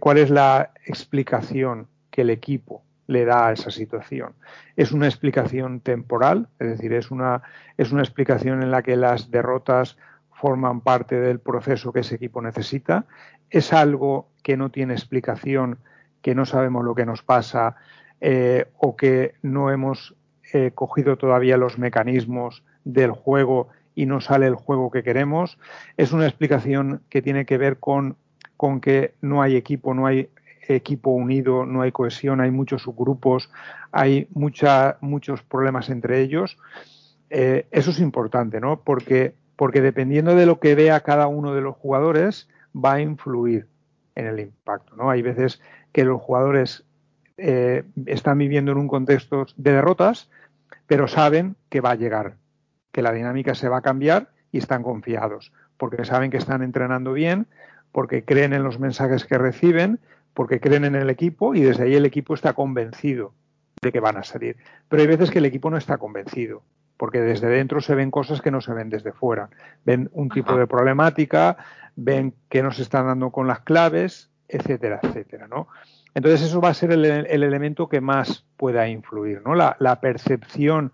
cuál es la explicación que el equipo le da a esa situación. Es una explicación temporal, es decir, es una, es una explicación en la que las derrotas forman parte del proceso que ese equipo necesita. Es algo que no tiene explicación, que no sabemos lo que nos pasa, eh, o que no hemos eh, cogido todavía los mecanismos del juego y no sale el juego que queremos. Es una explicación que tiene que ver con, con que no hay equipo, no hay equipo unido, no hay cohesión, hay muchos subgrupos, hay mucha, muchos problemas entre ellos. Eh, eso es importante, ¿no? Porque, porque dependiendo de lo que vea cada uno de los jugadores, va a influir en el impacto, ¿no? Hay veces que los jugadores eh, están viviendo en un contexto de derrotas, pero saben que va a llegar, que la dinámica se va a cambiar y están confiados, porque saben que están entrenando bien, porque creen en los mensajes que reciben, porque creen en el equipo y desde ahí el equipo está convencido de que van a salir. Pero hay veces que el equipo no está convencido, porque desde dentro se ven cosas que no se ven desde fuera. Ven un tipo de problemática, ven que no se están dando con las claves, etcétera, etcétera, ¿no? Entonces eso va a ser el, el elemento que más pueda influir, ¿no? La, la, percepción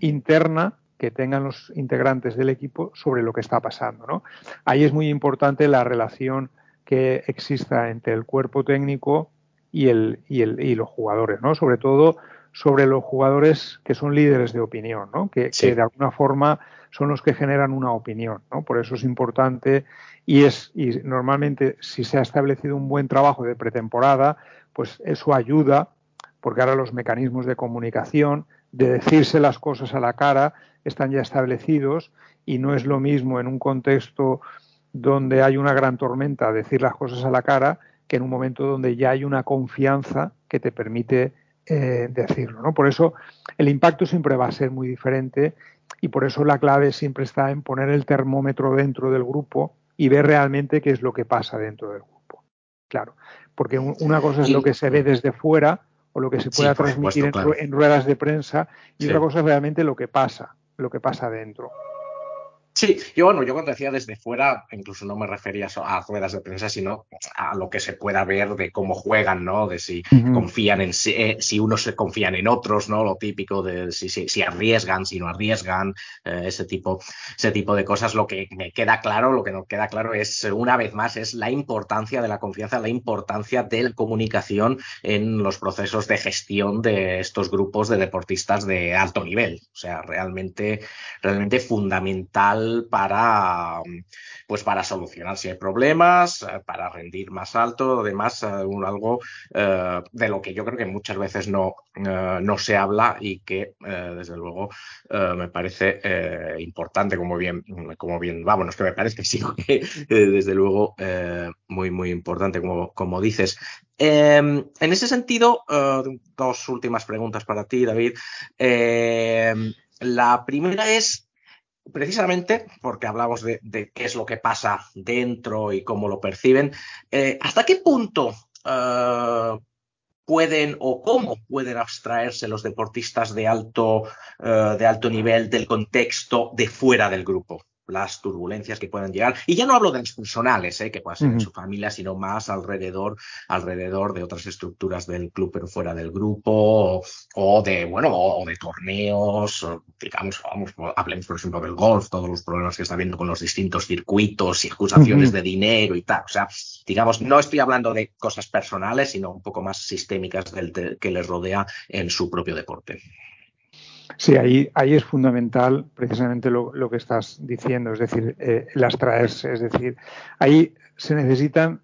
interna que tengan los integrantes del equipo sobre lo que está pasando, ¿no? Ahí es muy importante la relación que exista entre el cuerpo técnico y, el, y, el, y los jugadores, ¿no? Sobre todo sobre los jugadores que son líderes de opinión, ¿no? Que, sí. que, de alguna forma son los que generan una opinión. Por eso es importante y es y normalmente si se ha establecido un buen trabajo de pretemporada, pues eso ayuda porque ahora los mecanismos de comunicación, de decirse las cosas a la cara, están ya establecidos y no es lo mismo en un contexto donde hay una gran tormenta decir las cosas a la cara que en un momento donde ya hay una confianza que te permite eh, decirlo. Por eso el impacto siempre va a ser muy diferente y por eso la clave siempre está en poner el termómetro dentro del grupo y ver realmente qué es lo que pasa dentro del grupo. Claro, porque una cosa es lo que se ve desde fuera o lo que se pueda sí, transmitir supuesto, claro. en, ruedas de prensa y sí. otra cosa es realmente lo que pasa, lo que pasa dentro. Sí, yo bueno, yo cuando decía desde fuera, incluso no me refería a ruedas de prensa, sino a lo que se pueda ver de cómo juegan, ¿no? De si uh -huh. confían en si, eh, si unos se confían en otros, ¿no? Lo típico de si, si, si arriesgan, si no arriesgan, eh, ese tipo, ese tipo de cosas. Lo que me queda claro, lo que nos queda claro es, una vez más, es la importancia de la confianza, la importancia de la comunicación en los procesos de gestión de estos grupos de deportistas de alto nivel. O sea, realmente, realmente fundamental para pues para solucionar si hay problemas, eh, para rendir más alto, además eh, algo eh, de lo que yo creo que muchas veces no, no se habla y que desde luego me parece importante, como bien, como bien, vamos, que me parece sí, que desde luego muy, muy importante, como, como dices. Eh, en ese sentido, dos últimas preguntas para ti, David. Eh, la primera es, precisamente porque hablamos de, qué es lo que pasa dentro y cómo lo perciben, eh, ¿hasta qué punto uh, pueden o cómo pueden abstraerse los deportistas de alto, uh, de alto nivel del contexto de fuera del grupo? Las turbulencias que puedan llegar. Y ya no hablo de las personales, ¿eh? que puedan ser uh -huh. en su familia, sino más alrededor, alrededor de otras estructuras del club, pero fuera del grupo, o, o de, bueno, o, o, de torneos, o, digamos, vamos, hablemos por ejemplo del golf, todos los problemas que está habiendo con los distintos circuitos y acusaciones uh -huh. de dinero y tal. O sea, digamos, no estoy hablando de cosas personales, sino un poco más sistémicas del que les rodea en su propio deporte. Sí, ahí, ahí es fundamental precisamente lo, que estás diciendo, es decir, eh, el abstraerse, es decir, ahí se necesitan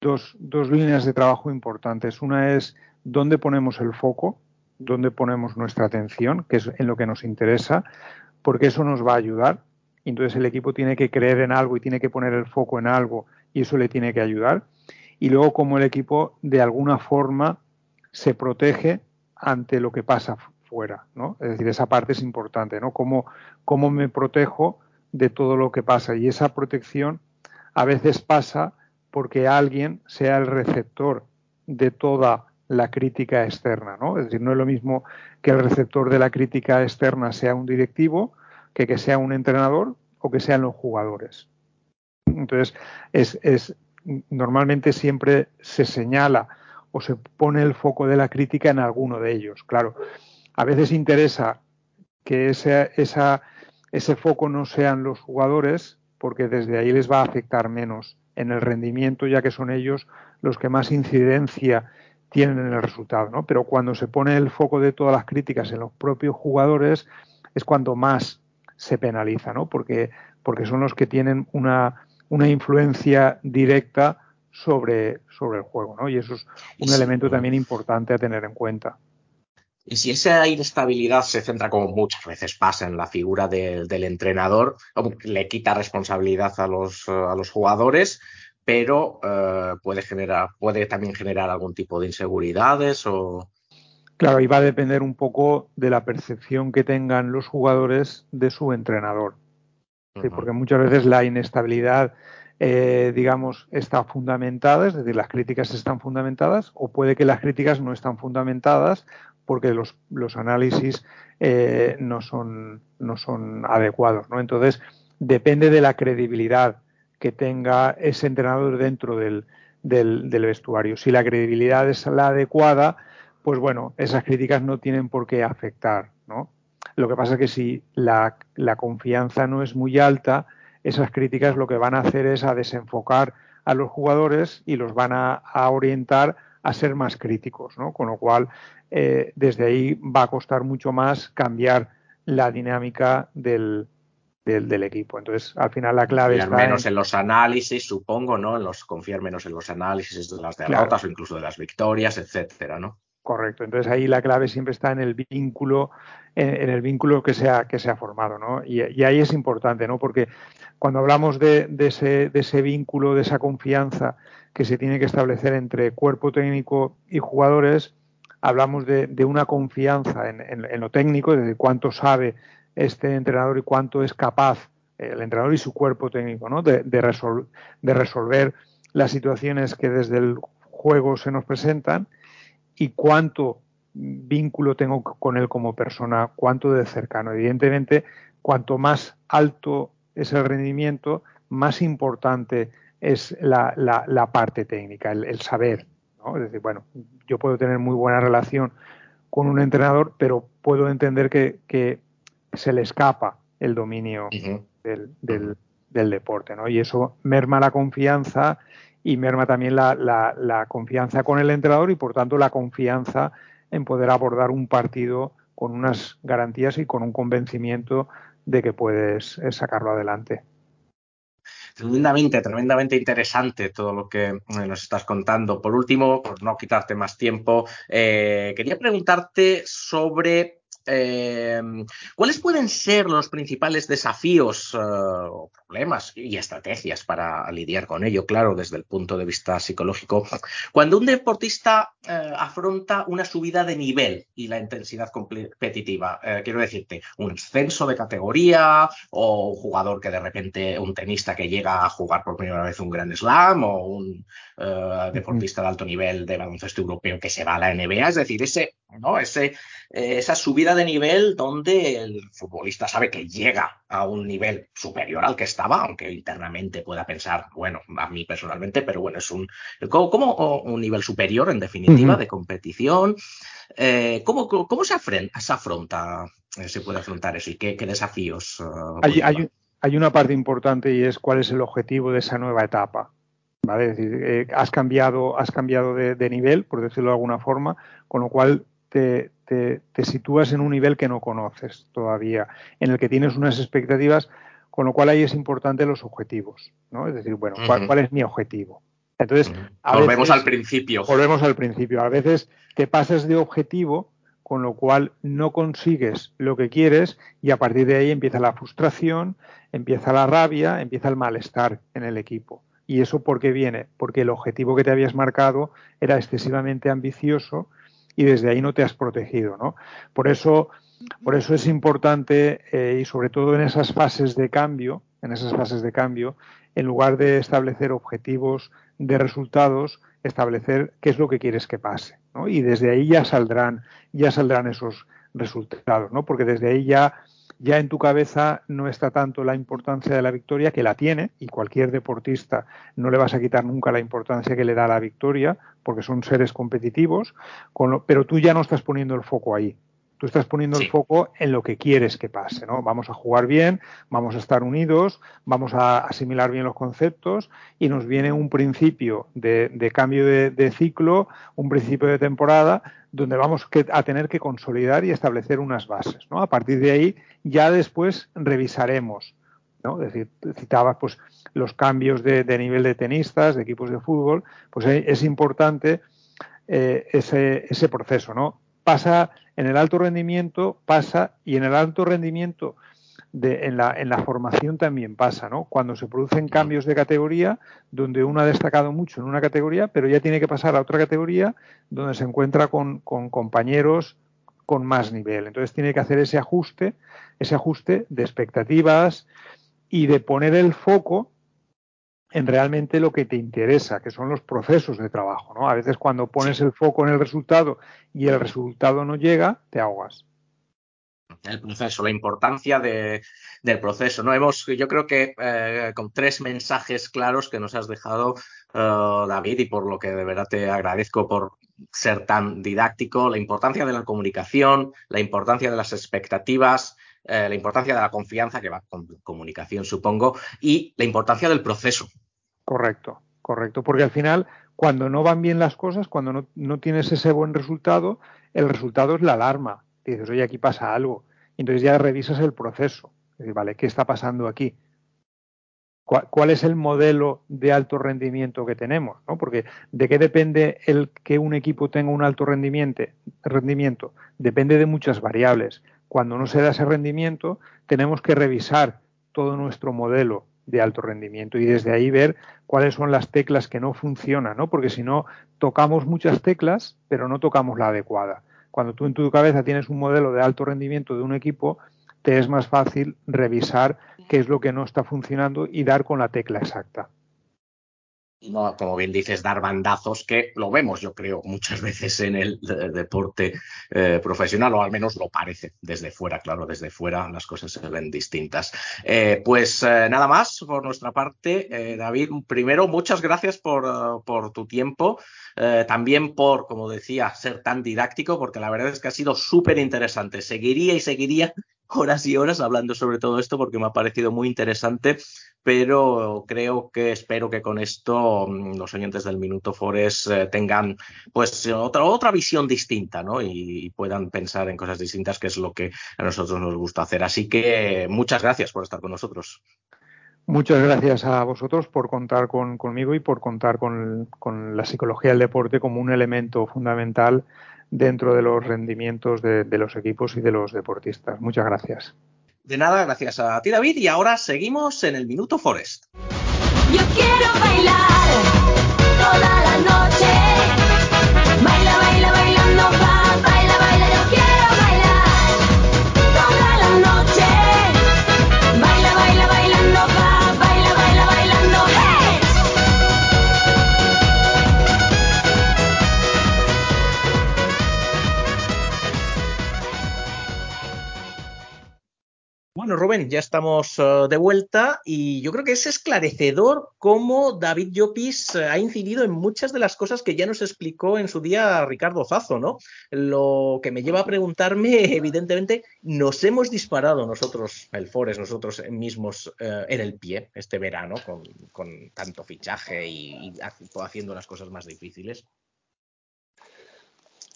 dos, dos líneas de trabajo importantes. Una es dónde ponemos el foco, dónde ponemos nuestra atención, que es en lo que nos interesa, porque eso nos va a ayudar. Entonces el equipo tiene que creer en algo y tiene que poner el foco en algo y eso le tiene que ayudar. Y luego cómo el equipo de alguna forma se protege ante lo que pasa fuera, ¿no? Es decir, esa parte es importante, ¿no? Cómo, cómo me protejo de todo lo que pasa. Y esa protección a veces pasa porque alguien sea el receptor de toda la crítica externa, ¿no? Es decir, no es lo mismo que el receptor de la crítica externa sea un directivo que que sea un entrenador o que sean los jugadores. Entonces, es, es normalmente siempre se señala o se pone el foco de la crítica en alguno de ellos. Claro, a veces interesa que ese, esa, ese foco no sean los jugadores, porque desde ahí les va a afectar menos en el rendimiento, ya que son ellos los que más incidencia tienen en el resultado. ¿no? Pero cuando se pone el foco de todas las críticas en los propios jugadores, es cuando más se penaliza, ¿no? porque, porque son los que tienen una, una influencia directa sobre, sobre el juego. ¿no? Y eso es un elemento también importante a tener en cuenta. Y si esa inestabilidad se centra, como muchas veces pasa en la figura de, del entrenador, le quita responsabilidad a los, a los jugadores, pero uh, puede, generar, puede también generar algún tipo de inseguridades o. Claro, y va a depender un poco de la percepción que tengan los jugadores de su entrenador. Uh -huh. Porque muchas veces la inestabilidad eh, digamos, está fundamentada, es decir, las críticas están fundamentadas, o puede que las críticas no están fundamentadas porque los, los análisis eh, no, son, no son adecuados. ¿no? Entonces, depende de la credibilidad que tenga ese entrenador dentro del, del, vestuario. Si la credibilidad es la adecuada, pues bueno, esas críticas no tienen por qué afectar. ¿no? Lo que pasa es que si la, la confianza no es muy alta, esas críticas lo que van a hacer es a desenfocar a los jugadores y los van a, a orientar a ser más críticos, ¿no? Con lo cual, eh, desde ahí va a costar mucho más cambiar la dinámica del, del, del, equipo. Entonces, al final la clave está menos en... en... los análisis, supongo, ¿no? En los confiar menos en los análisis de las derrotas claro. o incluso de las victorias, etcétera, ¿no? Correcto. Entonces ahí la clave siempre está en el vínculo, en, en el vínculo que se ha, que se ha formado, ¿no? Y, y, ahí es importante, ¿no? Porque cuando hablamos de, de, ese, de ese vínculo, de esa confianza que se tiene que establecer entre cuerpo técnico y jugadores, hablamos de, una confianza en, lo técnico, de cuánto sabe este entrenador y cuánto es capaz el entrenador y su cuerpo técnico, ¿no? De, de, resol de resolver las situaciones que desde el juego se nos presentan y cuánto vínculo tengo con él como persona, cuánto de cercano. Evidentemente, cuanto más alto es el rendimiento, más importante es la parte técnica, el, el saber. ¿No? Es decir, bueno, yo puedo tener muy buena relación con un entrenador, pero puedo entender que, que se le escapa el dominio uh -huh. del, del, del, deporte, ¿no? Y eso merma la confianza y merma también la, la, la, confianza con el entrenador y por tanto la confianza en poder abordar un partido con unas garantías y con un convencimiento de que puedes eh, sacarlo adelante. Tremendamente, tremendamente interesante todo lo que eh, nos estás contando. Por último, por no quitarte más tiempo, eh, quería preguntarte sobre eh, ¿Cuáles pueden ser los principales desafíos, uh, problemas y estrategias para lidiar con ello? Claro, desde el punto de vista psicológico. Cuando un deportista uh, afronta una subida de nivel y la intensidad competitiva, uh, quiero decirte, un ascenso de categoría o un jugador que de repente, un tenista que llega a jugar por primera vez un Grand Slam o un deportista de alto nivel de baloncesto europeo que se va a la NBA, es decir, ese, ¿no? ese, eh, esa subida de nivel donde el futbolista sabe que llega a un nivel superior al que estaba, aunque internamente pueda pensar, bueno, a mí personalmente, pero bueno, es un, como, como un nivel superior en definitiva uh -huh. de competición. Eh, ¿cómo, ¿Cómo se afronta, se, afronta, eh, se puede afrontar eso y qué, qué desafíos? Uh, hay, hay, hay, una parte importante y es cuál es el objetivo de esa nueva etapa. ¿Vale? Es decir, eh, has cambiado, has cambiado de, de nivel, por decirlo de alguna forma, con lo cual te, te, te, sitúas en un nivel que no conoces todavía, en el que tienes unas expectativas, con lo cual ahí es importante los objetivos, ¿no? Es decir, bueno, ¿cuál, cuál es mi objetivo? Entonces, uh -huh. volvemos veces, al principio. Volvemos al principio. A veces te pasas de objetivo, con lo cual no consigues lo que quieres y a partir de ahí empieza la frustración, empieza la rabia, empieza el malestar en el equipo. ¿Y eso por qué viene? Porque el objetivo que te habías marcado era excesivamente ambicioso y desde ahí no te has protegido, ¿no? Por eso, por eso es importante eh, y sobre todo en esas fases de cambio, en esas fases de cambio, en lugar de establecer objetivos de resultados, establecer qué es lo que quieres que pase, ¿no? Y desde ahí ya saldrán, ya saldrán esos resultados, ¿no? Porque desde ahí ya ya en tu cabeza no está tanto la importancia de la victoria, que la tiene, y cualquier deportista no le vas a quitar nunca la importancia que le da la victoria, porque son seres competitivos, lo, pero tú ya no estás poniendo el foco ahí. Tú estás poniendo sí. el foco en lo que quieres que pase, ¿no? Vamos a jugar bien, vamos a estar unidos, vamos a asimilar bien los conceptos y nos viene un principio de, de cambio de, de, ciclo, un principio de temporada donde vamos que, a tener que consolidar y establecer unas bases, ¿no? A partir de ahí ya después revisaremos, ¿no? Es decir, citabas pues los cambios de, nivel de tenistas, de equipos de fútbol, pues es importante eh, ese, ese proceso, ¿no? Pasa en el alto rendimiento, pasa, y en el alto rendimiento de, en, la, en, la, formación también pasa, ¿no? Cuando se producen cambios de categoría, donde uno ha destacado mucho en una categoría, pero ya tiene que pasar a otra categoría donde se encuentra con, con compañeros con más nivel. Entonces tiene que hacer ese ajuste, ese ajuste de expectativas y de poner el foco en realmente lo que te interesa, que son los procesos de trabajo. ¿no? A veces cuando pones el foco en el resultado y el resultado no llega, te ahogas. El proceso, la importancia de, del proceso. ¿no? Hemos, yo creo que eh, con tres mensajes claros que nos has dejado, uh, David, y por lo que de verdad te agradezco por ser tan didáctico, la importancia de la comunicación, la importancia de las expectativas, eh, la importancia de la confianza, que va con comunicación, supongo, y la importancia del proceso. Correcto, correcto, porque al final, cuando no van bien las cosas, cuando no, no tienes ese buen resultado, el resultado es la alarma. Dices, oye, aquí pasa algo. Y entonces ya revisas el proceso. Dices, vale, ¿qué está pasando aquí? ¿Cuál, ¿Cuál, es el modelo de alto rendimiento que tenemos? ¿no? Porque de qué depende el que un equipo tenga un alto rendimiento, rendimiento. Depende de muchas variables cuando no se da ese rendimiento, tenemos que revisar todo nuestro modelo de alto rendimiento y desde ahí ver cuáles son las teclas que no funcionan, ¿no? Porque si no, tocamos muchas teclas, pero no tocamos la adecuada. Cuando tú en tu cabeza tienes un modelo de alto rendimiento de un equipo, te es más fácil revisar qué es lo que no está funcionando y dar con la tecla exacta no, como bien dices, dar bandazos, que lo vemos, yo creo, muchas veces en el deporte eh, profesional, o al menos lo parece desde fuera, claro, desde fuera las cosas se ven distintas. Eh, pues eh, nada más por nuestra parte, eh, David. Primero, muchas gracias por, por tu tiempo, eh, también por, como decía, ser tan didáctico, porque la verdad es que ha sido súper interesante. Seguiría y seguiría horas y horas hablando sobre todo esto porque me ha parecido muy interesante pero creo que espero que con esto mm, los oyentes del Minuto Forest eh, tengan pues otra, otra visión distinta, ¿no? Y, y, puedan pensar en cosas distintas, que es lo que a nosotros nos gusta hacer. Así que muchas gracias por estar con nosotros. Muchas gracias a vosotros por contar con, conmigo y por contar con, con, la psicología del deporte como un elemento fundamental dentro de los rendimientos de, de los equipos y de los deportistas. Muchas gracias. De nada, gracias a ti David y ahora seguimos en el Minuto Forest. Yo quiero bailar toda la noche. Bueno, Rubén, ya estamos uh, de vuelta y yo creo que es esclarecedor cómo David Llopis uh, ha incidido en muchas de las cosas que ya nos explicó en su día Ricardo Zazo, ¿no? Lo que me lleva a preguntarme, evidentemente, nos hemos disparado nosotros, el Forest, nosotros mismos uh, en el pie este verano con, con tanto fichaje y haciendo las cosas más difíciles.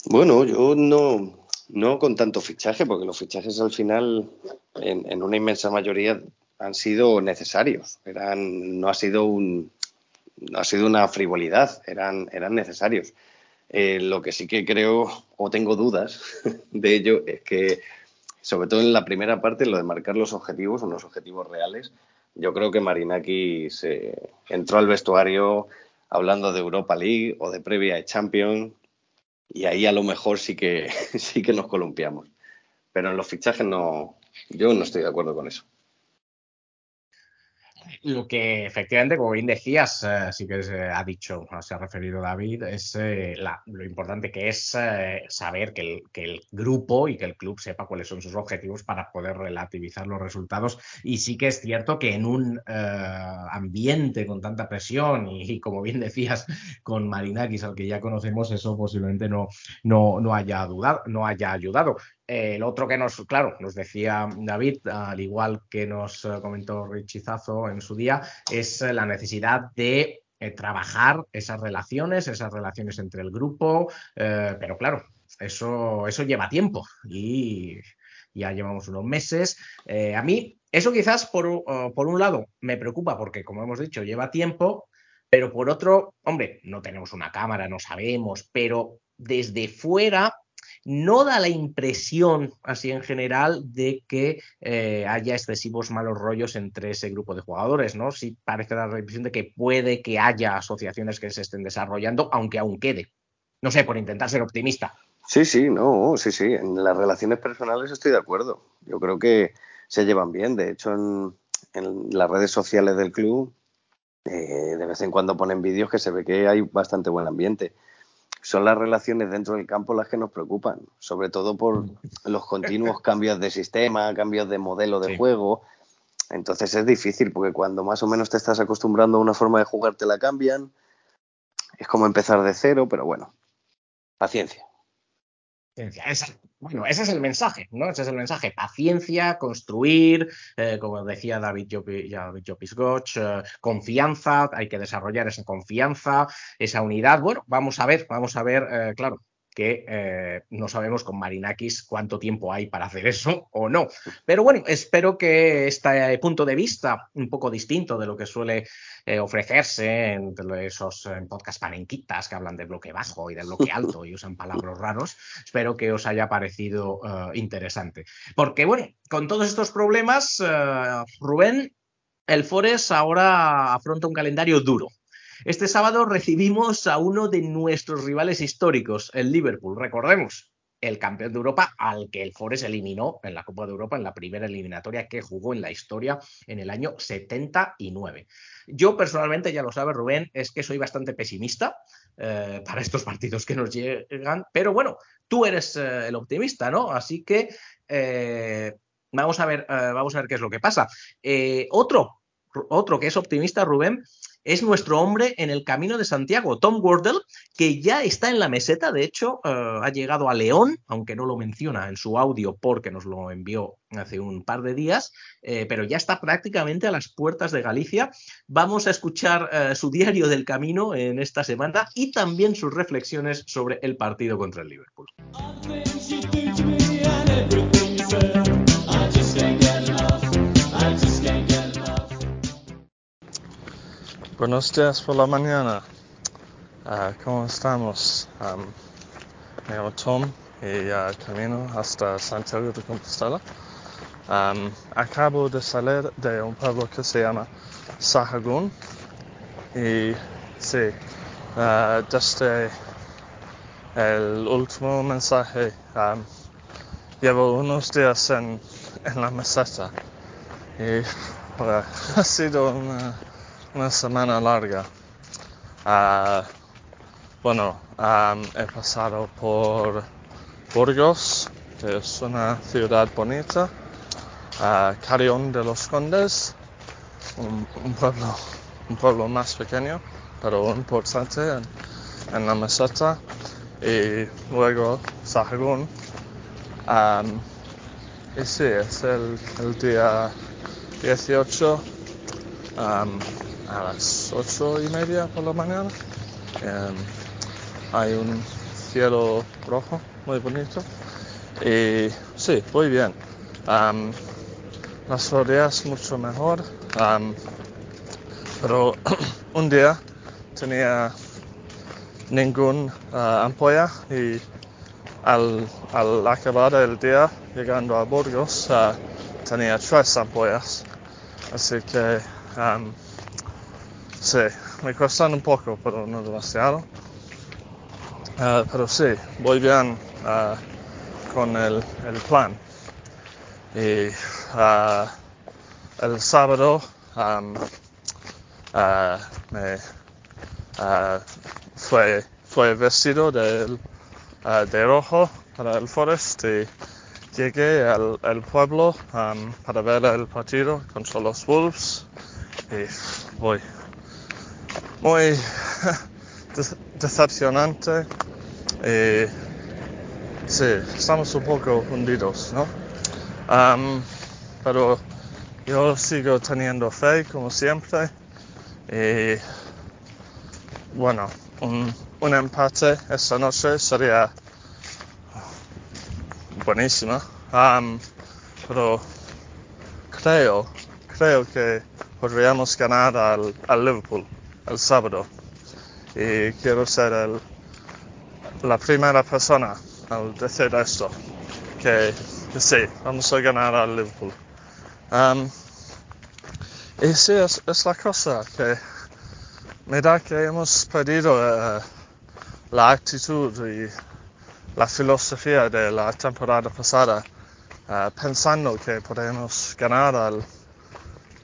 Bueno, yo no, no con tanto fichaje, porque los fichajes al final, en, en una inmensa mayoría, han sido necesarios. Eran, no ha sido un, no ha sido una frivolidad, eran, eran necesarios. Eh, lo que sí que creo o tengo dudas de ello es que, sobre todo en la primera parte, lo de marcar los objetivos, unos objetivos reales, yo creo que Marinaki se entró al vestuario hablando de Europa League o de previa de Champions y ahí a lo mejor sí que sí que nos columpiamos. Pero en los fichajes no, yo no estoy de acuerdo con eso. Lo que efectivamente, como bien decías, eh, sí que se ha dicho, se ha referido David, es eh, la, lo importante que es eh, saber que el, que el, grupo y que el club sepa cuáles son sus objetivos para poder relativizar los resultados. Y sí que es cierto que en un ambiente con tanta presión y, y, como bien decías, con Marinakis, al que ya conocemos, eso posiblemente no, no, no, haya, dudado, no haya ayudado. El otro que nos, claro, nos decía David, al igual que nos comentó Richizazo en su día, es la necesidad de eh, trabajar esas relaciones, esas relaciones entre el grupo, eh, pero claro, eso, eso lleva tiempo y ya llevamos unos meses. Eh, a mí, eso quizás por, por un lado me preocupa porque, como hemos dicho, lleva tiempo, pero por otro, hombre, no tenemos una cámara, no sabemos, pero desde fuera no da la impresión, así en general, de que eh, haya excesivos malos rollos entre ese grupo de jugadores, ¿no? Sí parece dar la impresión de que puede que haya asociaciones que se estén desarrollando, aunque aún quede. No sé, por intentar ser optimista. Sí, sí, no, sí, sí. En las relaciones personales estoy de acuerdo. Yo creo que se llevan bien. De hecho, en, en las redes sociales del club Eh, de vez en cuando ponen vídeos que se ve que hay bastante buen ambiente. Son las relaciones dentro del campo las que nos preocupan, sobre todo por los continuos cambios de sistema, cambios de modelo de Sí. juego. Entonces es difícil porque cuando más o menos te estás acostumbrando a una forma de jugar te la cambian. Es como empezar de cero, pero bueno, paciencia. Esa- bueno, ese es el mensaje, ¿no? Ese es el mensaje. Paciencia, construir, eh, como decía David, Jopi- David Jopis Goch, eh, confianza, hay que desarrollar esa confianza, esa unidad. Bueno, vamos a ver, vamos a ver, eh, claro, que eh, no sabemos con Marinakis cuánto tiempo hay para hacer eso o no. Pero bueno, espero que este punto de vista, un poco distinto de lo que suele eh, ofrecerse en esos en podcast panenquitas que hablan de bloque bajo y de bloque alto y usan palabras raros, espero que os haya parecido eh, interesante. Porque bueno, con todos estos problemas, eh, Rubén, el Forest ahora afronta un calendario duro. Este sábado recibimos a uno de nuestros rivales históricos, el Liverpool. Recordemos, el campeón de Europa al que el Forest eliminó en la Copa de Europa en la primera eliminatoria que jugó en la historia en el año 79. Yo personalmente, ya lo sabe Rubén, es que soy bastante pesimista eh, para estos partidos que nos llegan, pero bueno, tú eres eh, el optimista, ¿no? Así que eh, vamos, a ver, vamos a ver qué es lo que pasa. Otro, otro que es optimista, Rubén, es nuestro hombre en el camino de Santiago, Tom Wardle, que ya está en la meseta, de hecho, eh, ha llegado a León, aunque no lo menciona en su audio porque nos lo envió hace un par de días, eh, pero ya está prácticamente a las puertas de Galicia. Vamos a escuchar eh, su diario del camino en esta semana y también sus reflexiones sobre el partido contra el Liverpool. Buenos días por la mañana. Ah, ¿Cómo estamos? Am, me llamo Tom y ah, camino hasta Santiago de Compostela. Acabo de salir de un pueblo que se llama Sahagún y sí, ah, desde el último mensaje am, llevo unos días en, en la meseta y ha sido una una semana larga. Ah, bueno, am, he pasado por Burgos, que es una ciudad bonita, a Carrión de los Condes, un, pueblo, un pueblo más pequeño, pero importante en, en la meseta, y luego Sahagún. Am, y sí, es el, el día 18 am, a las ocho y media por la mañana. Em, hay un cielo rojo muy bonito. Y sí, muy bien. Am, las rodeas mucho mejor. pero un día tenía ningún ampolla y al, acabar el día llegando a Burgos ah, tenía tres ampollas. Así que am, sí, me cuestan un poco, pero no demasiado. Ah, pero sí, voy bien ah, con el, plan. Y ah, el sábado ah, me fue, fue vestido ah, de rojo para el Forest y llegué al, al pueblo am, para ver el partido contra los Wolves y voy muy de- decepcionante. Y sí, estamos un poco hundidos, ¿no? Am, pero yo sigo teniendo fe como siempre. Y bueno, un, un empate esta noche sería buenísima, Am, pero creo, creo que podríamos ganar al, al Liverpool el sábado y quiero ser el, la primera persona al decir esto, que, sí, vamos a ganar al Liverpool. Am, y sí, es, la cosa que me da que hemos perdido eh, la actitud y la filosofía de la temporada pasada, eh, pensando que podemos ganar al,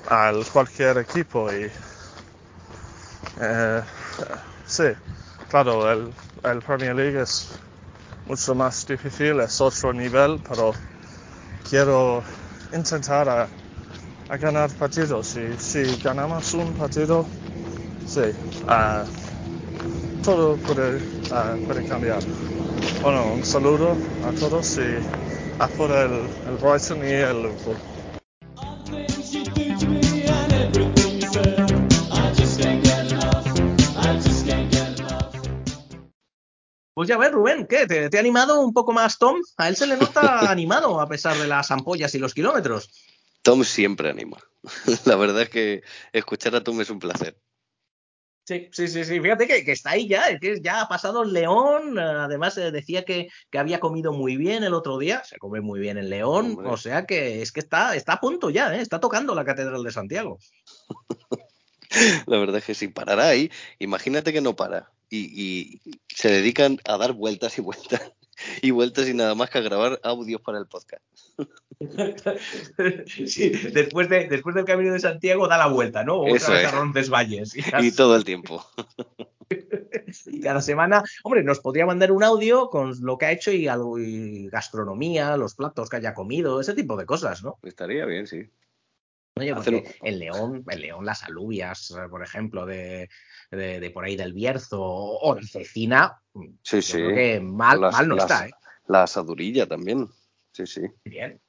al cualquier equipo y Eh, sí, claro, el, el Premier League es mucho más difícil, es otro nivel, pero quiero intentar ganar partidos. Y si ganamos un partido, sí, ah, todo puede, ah, puede cambiar. Bueno, un saludo a todos y a por el, el Brighton y el. Pues ya ves, Rubén, ¿qué? ¿Te, te ha animado un poco más Tom? A él se le nota animado a pesar de las ampollas y los kilómetros. Tom siempre anima. La verdad es que escuchar a Tom es un placer. Sí, sí, sí, sí. Fíjate que, que está ahí ya, que ya ha pasado el León. Además, eh, decía que, que había comido muy bien el otro día. Se come muy bien en León. Hombre. O sea que es que está, está a punto ya, ¿eh? está tocando la Catedral de Santiago. La verdad es que si parará ahí, imagínate que no para. Y, y se dedican a dar vueltas y vueltas y vueltas y nada más que a grabar audios para el podcast. Sí, después, de, después del Camino de Santiago da la vuelta, ¿no? Otra Eso vez es. a Roncesvalles. Y, Y todo el tiempo. y cada semana, hombre, nos podría mandar un audio con lo que ha hecho y, algo, y gastronomía, los platos que haya comido, ese tipo de cosas, ¿no? Estaría bien, sí. Oye, Hacer en León, en León las alubias, eh, por ejemplo, de, de, de por ahí del Bierzo o de Cecina, Sí, sí. creo que mal, Las- mal no las- está, ¿eh? La asadurilla también. Sí, sí. Bien.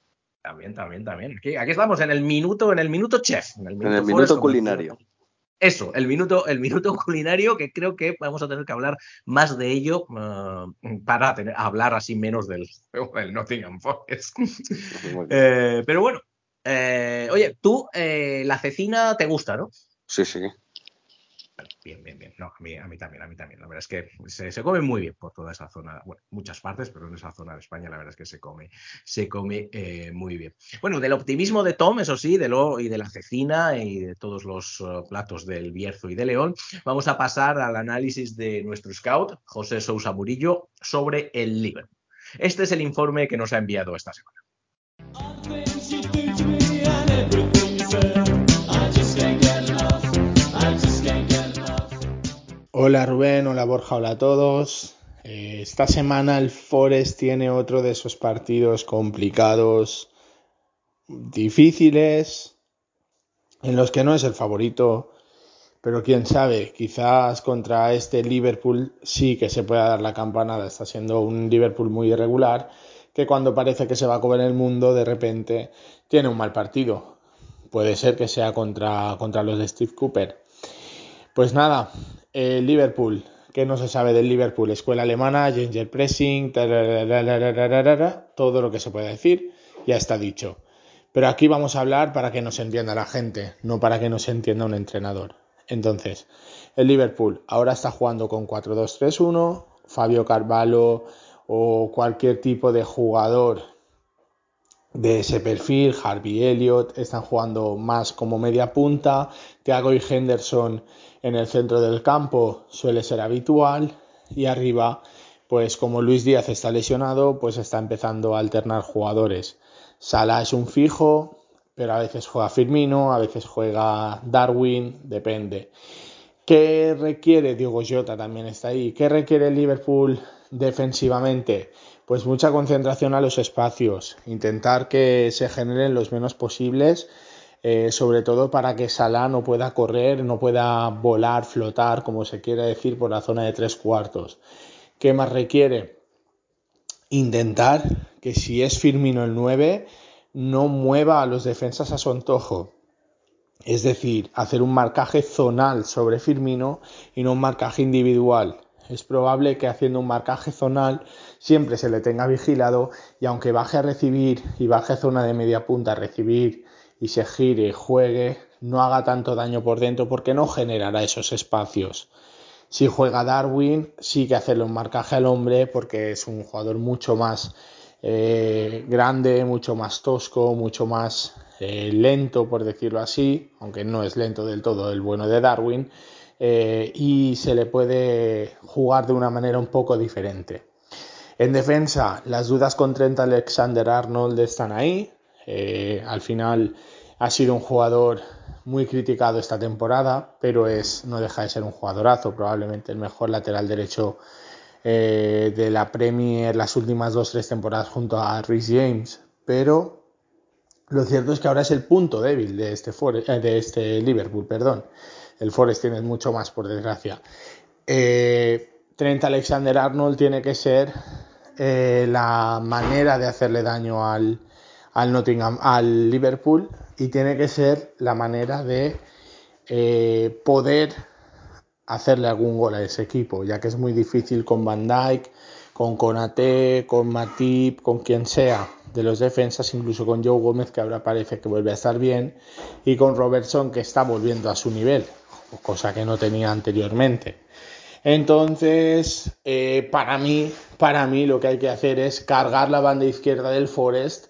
También, también, también. Aquí, aquí estamos en el minuto, en el minuto chef. En el En minuto, el culinario. Eso, el minuto, el minuto culinario, que creo que vamos a tener que hablar más de ello eh, para tener, hablar así menos del, del Nottingham Forest. Eh, pero bueno, eh, oye, tú eh, la cecina te gusta, ¿no? Sí, sí. Bien, bien, bien. No, a mí, a mí también, a mí también. La verdad es que se, se come muy bien por toda esa zona, bueno, muchas partes, pero en esa zona de España la verdad es que se come, se come eh, muy bien. Bueno, del optimismo de Tom, eso sí, de lo, y de la cecina y de todos los platos del Bierzo y de León, vamos a pasar al análisis de nuestro scout, José Sousa Murillo, sobre el Liverpool. Este es el informe que nos ha enviado esta semana. Hola Rubén, hola Borja, hola a todos. Eh, esta semana el Forest tiene otro de esos partidos complicados, difíciles, en los que no es el favorito, pero quién sabe, quizás contra este Liverpool sí que se pueda dar la campanada. Está siendo un Liverpool muy irregular, que cuando parece que se va a comer el mundo, de repente tiene un mal partido. Puede ser que sea contra, contra los de Steve Cooper. Pues nada, el Liverpool, ¿qué no se sabe del Liverpool? Escuela alemana, ginger pressing, todo lo que se pueda decir, ya está dicho. Pero aquí vamos a hablar para que nos entienda la gente, no para que nos entienda un entrenador. Entonces, el Liverpool ahora está jugando con 4-2-3-1, Fabio Carvalho o cualquier tipo de jugador de ese perfil, Harvey Elliott, están jugando más como media punta, Thiago y Henderson en el centro del campo suele ser habitual y arriba, pues como Luis Díaz está lesionado, pues está empezando a alternar jugadores. Salah es un fijo, pero a veces juega Firmino, a veces juega Darwin, depende. ¿Qué requiere? Diego Jota también está ahí. ¿Qué requiere Liverpool defensivamente? Pues mucha concentración a los espacios, intentar que se generen los menos posibles, eh, sobre todo para que Salah no pueda correr, no pueda volar, flotar, como se quiere decir, por la zona de tres cuartos. ¿Qué más requiere? Intentar que si es Firmino el 9, no mueva a los defensas a su antojo. Es decir, hacer un marcaje zonal sobre Firmino y no un marcaje individual. Es probable que haciendo un marcaje zonal siempre se le tenga vigilado y aunque baje a recibir y baje a zona de media punta a recibir y se gire, juegue, no haga tanto daño por dentro porque no generará esos espacios. Si juega Darwin, sí que hacerle un marcaje al hombre porque es un jugador mucho más eh, grande, mucho más tosco, mucho más eh, lento, por decirlo así, aunque no es lento del todo el bueno de Darwin, eh, y se le puede jugar de una manera un poco diferente. En defensa, las dudas con Trent Alexander Arnold están ahí. Eh, al final ha sido un jugador muy criticado esta temporada, pero es, no deja de ser un jugadorazo, probablemente el mejor lateral derecho eh, de la Premier las últimas dos tres temporadas junto a Rhys James. Pero lo cierto es que ahora es el punto débil de este, eh, este Liverpool, perdón. El Forest tiene mucho más, por desgracia. Trent Alexander Arnold tiene que ser la manera de hacerle daño al, al, Nottingham, al Liverpool y tiene que ser la manera de eh, poder hacerle algún gol a ese equipo, ya que es muy difícil con Van Dijk, con Konate, con Matip, con quien sea de los defensas, incluso con Joe Gómez, que ahora parece que vuelve a estar bien, y con Robertson, que está volviendo a su nivel, cosa que no tenía anteriormente. Entonces, eh, para mí, para mí lo que hay que hacer es cargar la banda izquierda del Forest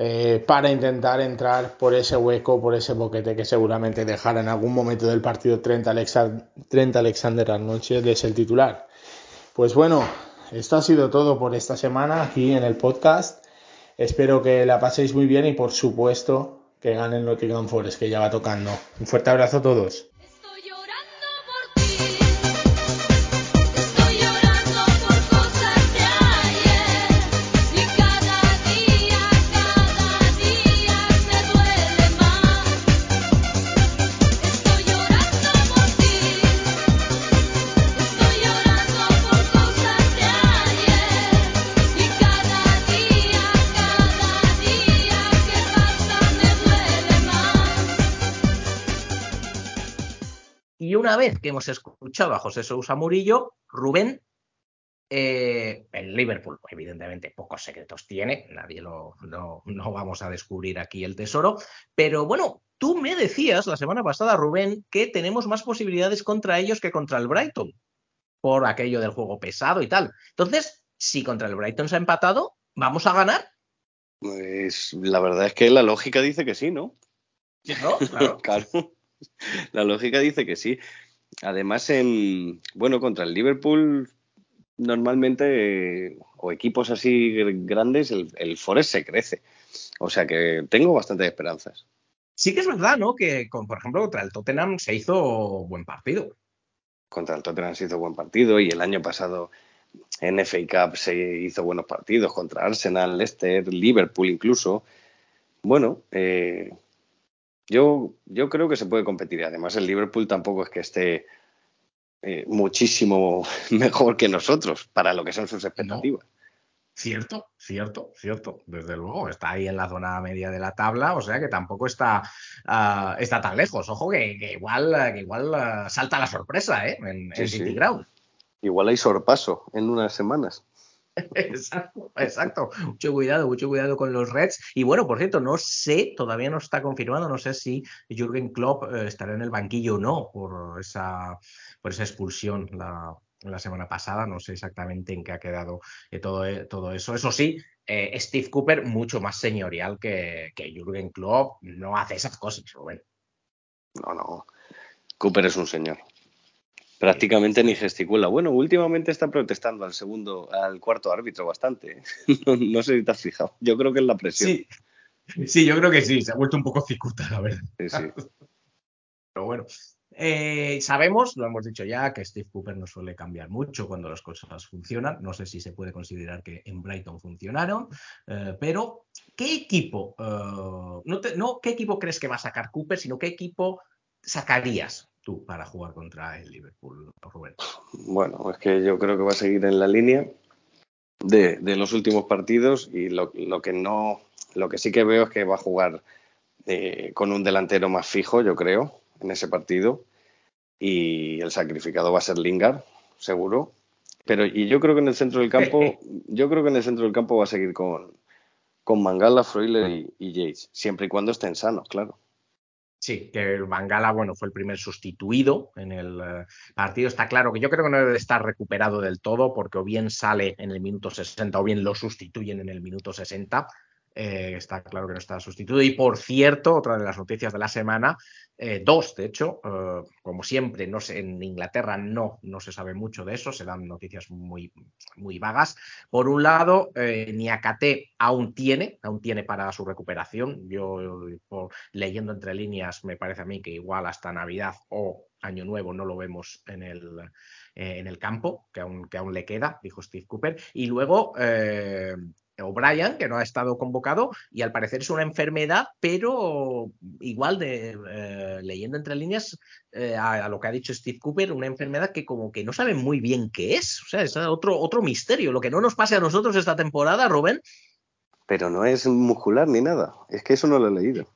eh, para intentar entrar por ese hueco, por ese boquete que seguramente dejará en algún momento del partido 30 Alexander, 30 Alexander es el titular. Pues bueno, esto ha sido todo por esta semana aquí en el podcast. Espero que la paséis muy bien y por supuesto que gane el Nottingham Forest, que ya va tocando. Un fuerte abrazo a todos. Una vez que hemos escuchado a José Sousa Murillo, Rubén, eh, el Liverpool, evidentemente, pocos secretos tiene, nadie lo, no, no vamos a descubrir aquí el tesoro, pero bueno, tú me decías la semana pasada, Rubén, que tenemos más posibilidades contra ellos que contra el Brighton, por aquello del juego pesado y tal. Entonces, si contra el Brighton se ha empatado, ¿vamos a ganar? Pues la verdad es que la lógica dice que sí, ¿no? ¿No? Claro. Claro. La lógica dice que sí. Además, en bueno, contra el Liverpool, normalmente, eh, o equipos así gr- grandes, el, el Forest se crece. O sea que tengo bastantes esperanzas. Sí que es verdad, ¿no? Que, con, por ejemplo, contra el Tottenham se hizo buen partido. Contra el Tottenham se hizo buen partido y el año pasado en FA Cup se hizo buenos partidos contra Arsenal, Leicester, Liverpool incluso. Bueno, eh, yo, yo creo que se puede competir. Además, el Liverpool tampoco es que esté eh, muchísimo mejor que nosotros para lo que son sus expectativas. Cierto, cierto, cierto. Desde luego, está ahí en la zona media de la tabla, o sea que tampoco está, ah, está tan lejos. Ojo que, que igual, que igual ah, salta la sorpresa ¿eh? en, Sí, en sí. City Ground. Igual hay sorpaso en unas semanas. Exacto, exacto. Mucho cuidado, mucho cuidado con los Reds. Y bueno, por cierto, no sé, todavía no está confirmado, no sé si Jürgen Klopp eh, estará en el banquillo o no por esa, por esa expulsión la, semana pasada. No sé exactamente en qué ha quedado eh, todo, eh, todo eso. Eso sí, Steve Cooper, mucho más señorial que, que Jürgen Klopp, no hace esas cosas, Rubén. No, no. Cooper es un señor. Prácticamente ni gesticula. Bueno, últimamente está protestando al segundo, al cuarto árbitro bastante. No, no sé si te has fijado. Yo creo que es la presión. Sí, sí, yo creo que sí, se ha vuelto un poco cicuta, la verdad. Sí, sí. Pero bueno, eh, sabemos, lo hemos dicho ya, que Steve Cooper no suele cambiar mucho cuando las cosas funcionan. No sé si se puede considerar que en Brighton funcionaron, eh, pero ¿qué equipo, eh, no, te- no qué equipo crees que va a sacar Cooper, sino qué equipo sacarías tú para jugar contra el Liverpool, Rubén? Bueno, es que yo creo que va a seguir en la línea de, de los últimos partidos y lo, lo que no, lo que sí que veo es que va a jugar eh, con un delantero más fijo, yo creo, en ese partido y el sacrificado va a ser Lingard, seguro. Pero y yo creo que en el centro del campo, yo creo que en el centro del campo va a seguir con, con Mangala, Freuler y, y Yates, siempre y cuando estén sanos, claro. Sí, que el Bangala, bueno, fue el primer sustituido en el eh, partido. Está claro que yo creo que no debe de estar recuperado del todo, porque o bien sale en el minuto 60 o bien lo sustituyen en el minuto 60. Eh, está claro que no está sustituido. Y por cierto, otra de las noticias de la semana, eh, dos de hecho, eh, como siempre, no sé, en Inglaterra no, no se sabe mucho de eso, se dan noticias muy, muy vagas. Por un lado, Niakate aún tiene, aún tiene para su recuperación. Yo, por, leyendo entre líneas, me parece a mí que igual hasta Navidad o Año Nuevo no lo vemos en el, en el campo, que aún, que aún le queda, dijo Steve Cooper. Y luego O'Brien, que no ha estado convocado, y al parecer es una enfermedad, pero igual de eh, leyendo entre líneas eh, a, a, lo que ha dicho Steve Cooper, una enfermedad que como que no saben muy bien qué es. O sea, es otro, otro misterio. Lo que no nos pase a nosotros esta temporada, Rubén. Pero no es muscular ni nada. Es que eso no lo he leído.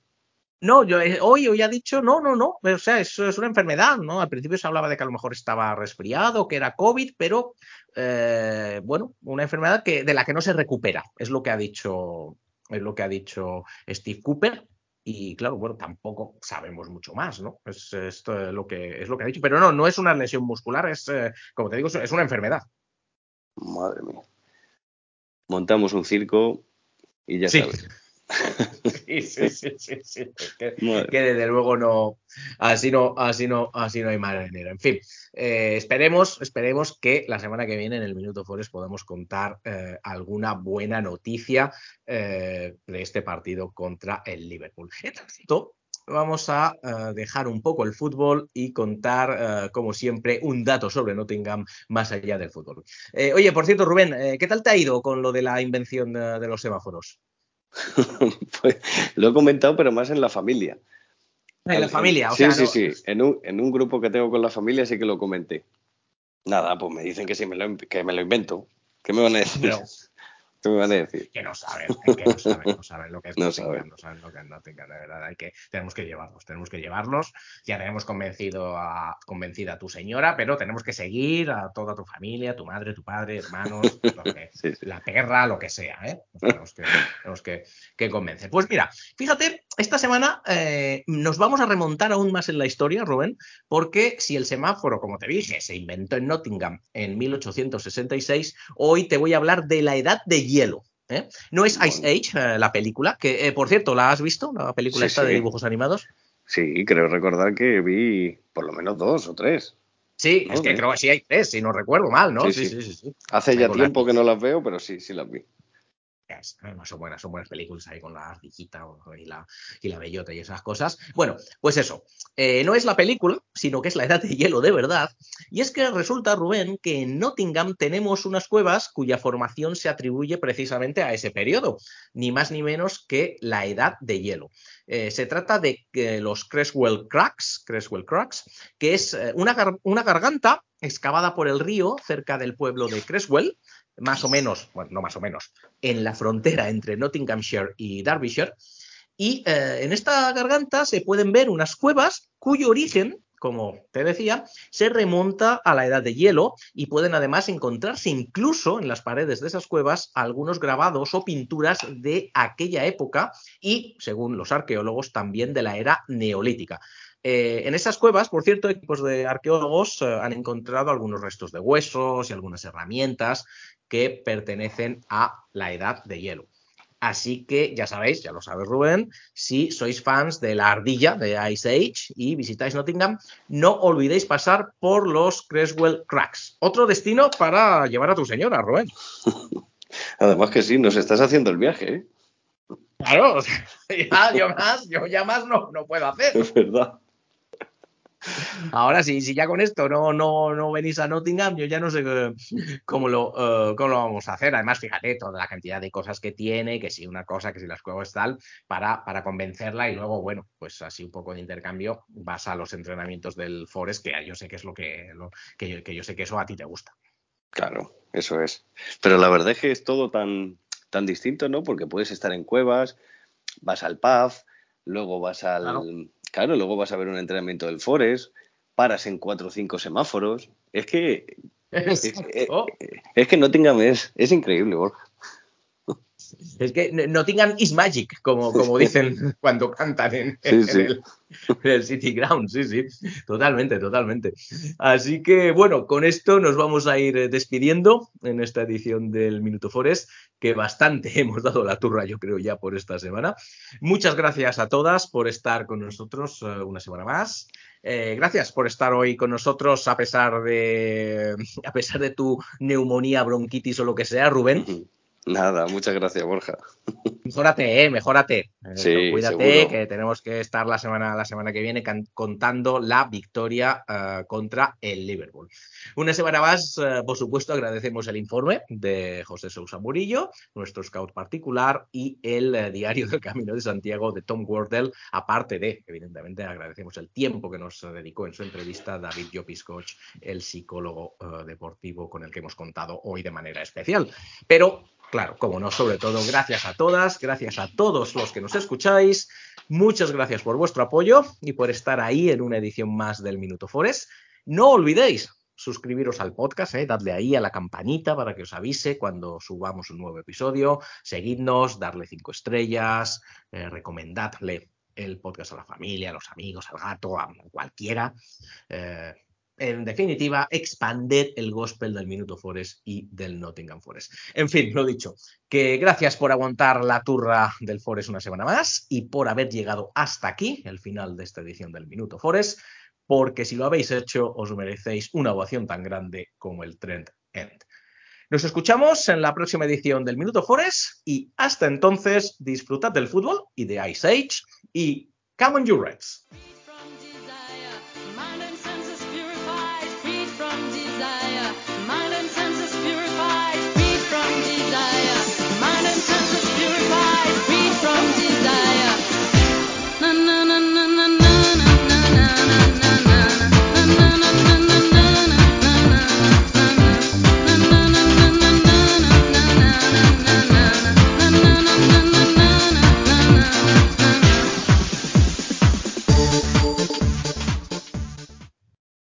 No, yo eh, hoy, hoy ha dicho no, no, no. O sea, es, es, una enfermedad, ¿no? Al principio se hablaba de que a lo mejor estaba resfriado, que era COVID, pero eh, bueno, una enfermedad que, de la que no se recupera. Es lo que ha dicho, es lo que ha dicho Steve Cooper. Y claro, bueno, tampoco sabemos mucho más, ¿no? Es esto es lo que es lo que ha dicho. Pero no, no es una lesión muscular, es, eh, como te digo, es una enfermedad. Madre mía. Montamos un circo y ya sí. sabes. Sí, sí, sí, sí. Que, que, desde luego no así no así no así no hay manera en fin eh, esperemos esperemos que la semana que viene en el minuto Forest podamos contar eh, alguna buena noticia eh, de este partido contra el Liverpool tanto, vamos a uh, dejar un poco el fútbol y contar, uh, como siempre, un dato sobre Nottingham más allá del fútbol. Eh, oye, por cierto, Rubén, eh, ¿qué tal te ha ido con lo de la invención de los semáforos? pues, lo he comentado, pero más en la familia. En la familia, o sí, sea, sí, no... sí. En un, en un grupo que tengo con la familia sí que lo comenté. Nada, pues me dicen que sí, me lo, que me lo invento. ¿Qué me van a decir? Pero, ¿Qué me van a decir? Que no saben, que no saben, no saben lo que es no Nottingham, saben. no saben lo que es Nottingham, de verdad. Hay que, tenemos que llevarlos, tenemos que llevarlos. Ya tenemos convencido a, convencida a tu señora, pero tenemos que seguir a toda tu familia, tu madre, tu padre, hermanos, lo que, Sí, sí. la perra, lo que sea, ¿eh? Tenemos que, tenemos que, que convencer. Pues mira, fíjate, esta semana eh, nos vamos a remontar aún más en la historia, Rubén, porque si el semáforo, como te dije, se inventó en Nottingham en 1866, hoy te voy a hablar de la edad de hielo. ¿eh? No es Ice Age, eh, la película, que por cierto, ¿la has visto? La película Sí, esta sí. de dibujos animados. Sí, creo recordar que vi por lo menos dos o tres. Sí, ¿no? es que creo que sí hay tres, si no recuerdo mal, ¿no? Sí, Sí, sí. sí. Hace ya tiempo que no las veo, pero sí, sí las vi. Es, además son buenas, son buenas películas ahí con la ardillita y la, y la bellota y esas cosas. Bueno, pues eso, eh, no es la película, sino que es la edad de hielo de verdad. Y es que resulta, Rubén, que en Nottingham tenemos unas cuevas cuya formación se atribuye precisamente a ese periodo, ni más ni menos que la edad de hielo. Eh, se trata de eh, los Creswell Cracks, Creswell Cracks, que es eh, una, una garganta excavada por el río cerca del pueblo de Creswell, más o menos, bueno, no más o menos, en la frontera entre Nottinghamshire y Derbyshire. Y eh, en esta garganta se pueden ver unas cuevas cuyo origen, como te decía, se remonta a la edad de hielo y pueden además encontrarse incluso en las paredes de esas cuevas algunos grabados o pinturas de aquella época y, según los arqueólogos, también de la era neolítica. Eh, en esas cuevas, por cierto, equipos de arqueólogos eh, han encontrado algunos restos de huesos y algunas herramientas que pertenecen a la edad de hielo. Así que ya sabéis, ya lo sabes Rubén, si sois fans de la ardilla de Ice Age y visitáis Nottingham, no olvidéis pasar por los Creswell Cracks. Otro destino para llevar a tu señora, Rubén. Además que sí, nos estás haciendo el viaje, ¿eh? Claro, ya, yo más, yo ya más no, no puedo hacer. Es verdad. Ahora sí, si ya con esto no, no, no venís a Nottingham, yo ya no sé eh, cómo lo, uh, cómo lo vamos a hacer. Además, fíjate toda la cantidad de cosas que tiene, que si una cosa, que si las cuevas tal, para, para convencerla y luego, bueno, pues así un poco de intercambio vas a los entrenamientos del Forest, que yo sé que es lo que, lo, que, yo, que yo sé que eso a ti te gusta. Claro, eso es. Pero la verdad es que es todo tan, tan distinto, ¿no? Porque puedes estar en cuevas, vas al pub, luego vas al... Claro. Claro, luego vas a ver un entrenamiento del Forest, paras en cuatro o cinco semáforos. Es que. Es, es, es que Nottingham es, es increíble, Borja. Es que Nottingham is magic, como, como dicen cuando cantan en, Sí, en sí. el, en el City Ground. Sí, sí, totalmente, totalmente. Así que bueno, con esto nos vamos a ir eh, despidiendo en esta edición del Minuto Forest, que bastante hemos dado la turra, yo creo, ya por esta semana. Muchas gracias a todas por estar con nosotros eh, una semana más. Eh, gracias por estar hoy con nosotros a pesar de a pesar de tu neumonía, bronquitis o lo que sea, Rubén. Nada, muchas gracias, Borja. Mejórate, eh, mejórate. Sí, cuídate, seguro. que tenemos que estar la semana, la semana que viene can- contando la victoria eh, contra el Liverpool. Una semana más, eh, por supuesto, agradecemos el informe de José Sousa Murillo, nuestro scout particular, y el eh, diario del Camino de Santiago de Tom Wardell, aparte de, evidentemente, agradecemos el tiempo que nos dedicó en su entrevista David Jopiscoch, el psicólogo deportivo con el que hemos contado hoy de manera especial. Pero Claro, como no, sobre todo, gracias a todas, gracias a todos los que nos escucháis. Muchas gracias por vuestro apoyo y por estar ahí en una edición más del Minuto Forest. No olvidéis suscribiros al podcast, ¿eh? dadle ahí a la campanita para que os avise cuando subamos un nuevo episodio. Seguidnos, darle cinco estrellas, eh, recomendadle el podcast a la familia, a los amigos, al gato, a cualquiera. Eh, en definitiva, expanded el gospel del Minuto Forest y del Nottingham Forest. En fin, lo dicho, que gracias por aguantar la turra del Forest una semana más y por haber llegado hasta aquí, el final de esta edición del Minuto Forest, porque si lo habéis hecho, os merecéis una ovación tan grande como el Trend End. Nos escuchamos en la próxima edición del Minuto Forest y hasta entonces disfrutad del fútbol y de Ice Age y Come on you Reds.